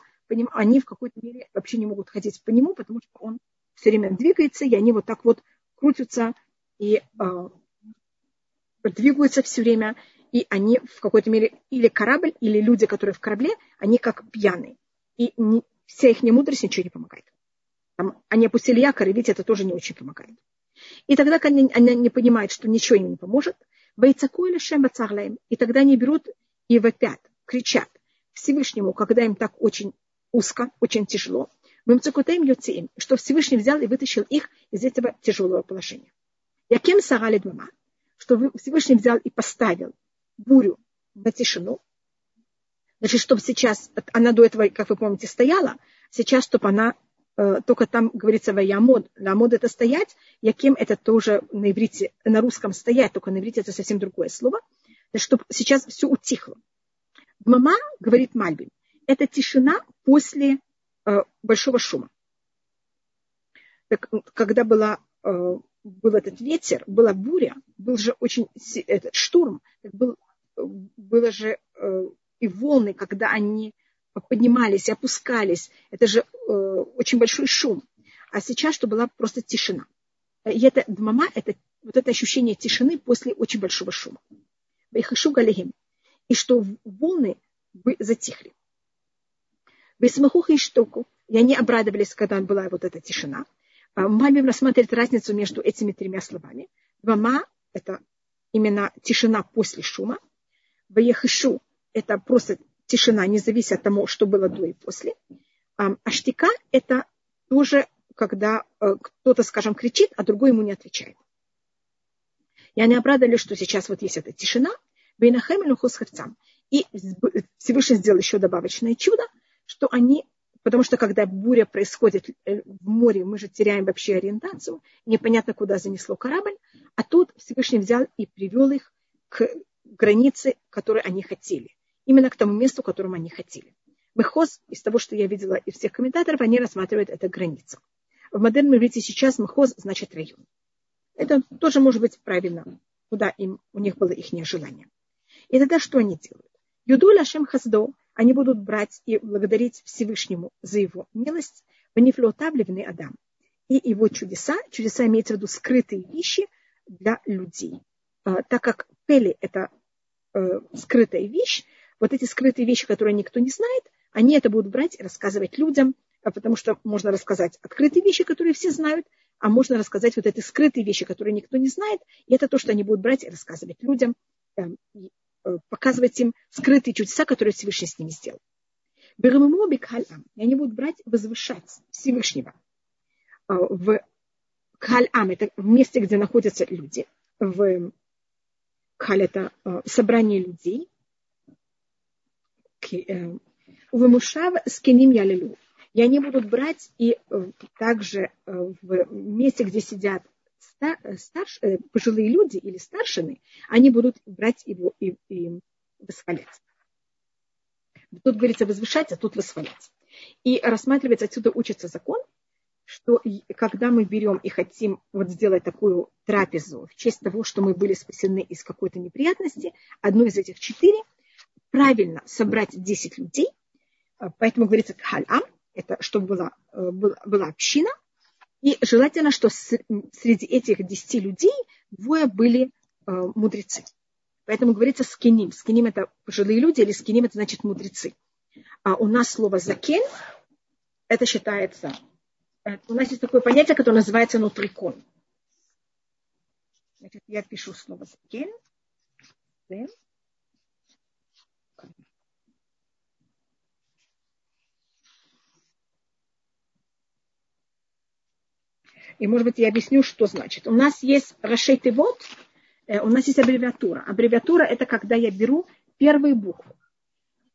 они в какой-то мере вообще не могут ходить по нему, потому что он все время двигается, и они вот так вот крутятся и э, двигаются все время, и они в какой-то мере или корабль, или люди, которые в корабле, они как пьяные. И не, вся их мудрость ничего не помогает. Там, они опустили якорь, и видите, это тоже не очень помогает. И тогда, когда они, они не понимают, что ничего им не поможет, и тогда они берут и вопят, кричат. Всевышнему, когда им так очень узко, очень тяжело, им что Всевышний взял и вытащил их из этого тяжелого положения. Яким сарали двама, что Всевышний взял и поставил бурю на тишину, значит, чтобы сейчас, она до этого, как вы помните, стояла, сейчас, чтобы она э, только там говорится ваямод, ламод это стоять, яким это тоже на иврите, на русском стоять, только на иврите это совсем другое слово, чтобы сейчас все утихло. Мама, говорит Мальбин, это тишина после э, большого шума. Так, когда была, э, был этот ветер, была буря, был же очень этот штурм, был, было же э, и волны, когда они поднимались и опускались, это же э, очень большой шум. А сейчас, что была просто тишина. И это мама, это вот это ощущение тишины после очень большого шума. Бейхашу галихим и что волны затихли. Бесмахуха и штуку. И они обрадовались, когда была вот эта тишина. А Маме рассматривает разницу между этими тремя словами. Вама – это именно тишина после шума. Ваехишу – это просто тишина, не зависит от того, что было до и после. А штика – это тоже, когда э, кто-то, скажем, кричит, а другой ему не отвечает. И они обрадовались, что сейчас вот есть эта тишина – Бейнахем и Хавцам. И Всевышний сделал еще добавочное чудо, что они, потому что когда буря происходит э, в море, мы же теряем вообще ориентацию, непонятно, куда занесло корабль, а тут Всевышний взял и привел их к границе, которой они хотели. Именно к тому месту, которому они хотели. Мехоз, из того, что я видела из всех комментаторов, они рассматривают это границу. В модерном иврите сейчас мехоз значит район. Это тоже может быть правильно, куда им, у них было их желание. И тогда что они делают? Юду Лашем Хаздо, они будут брать и благодарить Всевышнему за его милость, в нефлотабливный Адам. И его чудеса, чудеса имеется в виду скрытые вещи для людей. А, так как Пели – это э, скрытая вещь. Вот эти скрытые вещи, которые никто не знает, они это будут брать и рассказывать людям, а потому что можно рассказать открытые вещи, которые все знают, а можно рассказать вот эти скрытые вещи, которые никто не знает, и это то, что они будут брать и рассказывать людям, показывать им скрытые чудеса, которые Всевышний с ними сделал. И они будут брать, возвышать Всевышнего э, в Кхаль-Ам, это месте, где находятся люди, в Кхаль это э, собрание людей, в Мушав с Кеним Ялилу. И они будут брать и э, также э, в месте, где сидят старш, э, пожилые люди или старшины, они будут брать его и, и восхвалять. Тут говорится возвышать, а тут восхвалять. И рассматривается, отсюда учится закон, что когда мы берем и хотим вот сделать такую трапезу в честь того, что мы были спасены из какой-то неприятности, одну из этих четыре, правильно собрать 10 людей, поэтому говорится кхаль-ам, это чтобы была, э, была община, и желательно, что среди этих десяти людей двое были э, мудрецы. Поэтому говорится скиним. Скиним это пожилые люди, или скиним это значит мудрецы. А у нас слово закен, это считается, э, у нас есть такое понятие, которое называется нутрикон. Значит, я пишу слово закен. И, может быть, я объясню, что значит. У нас есть расшейты вот, э, у нас есть аббревиатура. Аббревиатура – это когда я беру первые буквы.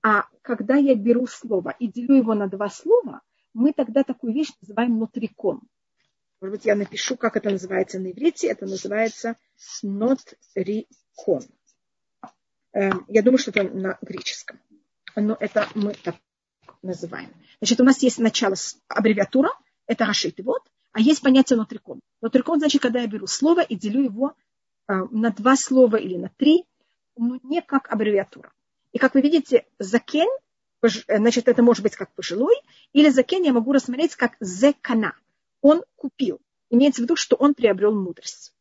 А когда я беру слово и делю его на два слова, мы тогда такую вещь называем нутрикон. Может быть, я напишу, как это называется на иврите. Это называется нотрикон. Эм, я думаю, что это на греческом. Но это мы так называем. Значит, у нас есть начало аббревиатура, это рашит вот, а есть понятие нутрикон. Нутрикон значит, когда я беру слово и делю его а, на два слова или на три, но не как аббревиатура. И как вы видите, закен, значит, это может быть как пожилой, или закен я могу рассмотреть как зекана. Он купил. Имеется в виду, что он приобрел мудрость.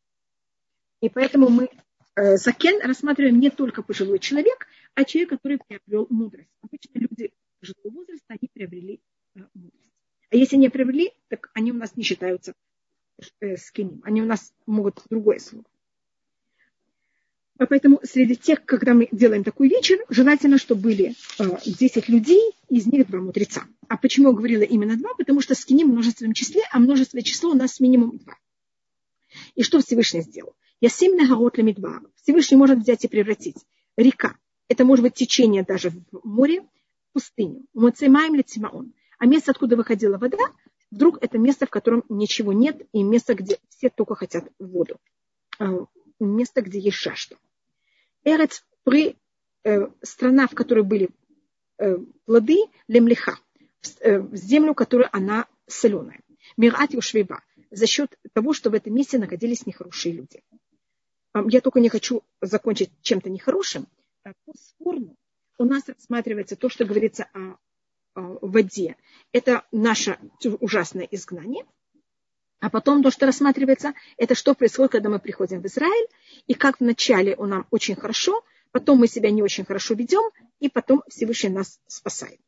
И поэтому мы э, закен рассматриваем не только пожилой человек, а человек, который приобрел мудрость. Обычно люди пожилого возраста, они приобрели э, мудрость. А если не приобрели, так они у нас не считаются э, скиним. Они у нас могут другое слово. А поэтому среди тех, когда мы делаем такой вечер, желательно, чтобы были 10 э, людей, из них два мудреца. А почему я говорила именно два? Потому что скиним в множественном числе, а множественное число у нас минимум два. И что Всевышний сделал? Я семь нагород лемидба. Всевышний может взять и превратить река. Это может быть течение даже в море, пустыню. Муцемаем лецимаон а место, откуда выходила вода, вдруг это место, в котором ничего нет, и место, где все только хотят воду. А, место, где есть жажда. Эрец при э, страна, в которой были э, плоды, лемлиха, э, в землю, которая она соленая. Мират Юшвиба, за счет того, что в этом месте находились нехорошие люди. Я только не хочу закончить чем-то нехорошим. По спорну у нас рассматривается то, что говорится о воде, это наше ужасное изгнание. А потом то, что рассматривается, это что происходит, когда мы приходим в Израиль, и как вначале у нам очень хорошо, потом мы себя не очень хорошо ведем, и потом Всевышний нас спасает.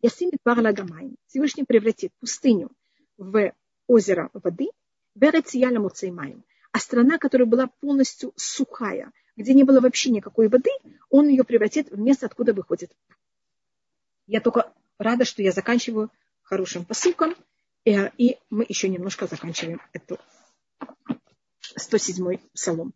Ясимит Барлагамай. Всевышний превратит пустыню в озеро воды, Берецияля Муцеймаем. А страна, которая была полностью сухая, где не было вообще никакой воды, он ее превратит в место, откуда выходит. Я только рада, что я заканчиваю хорошим посылком, и, и мы еще немножко заканчиваем эту 107-й псалом.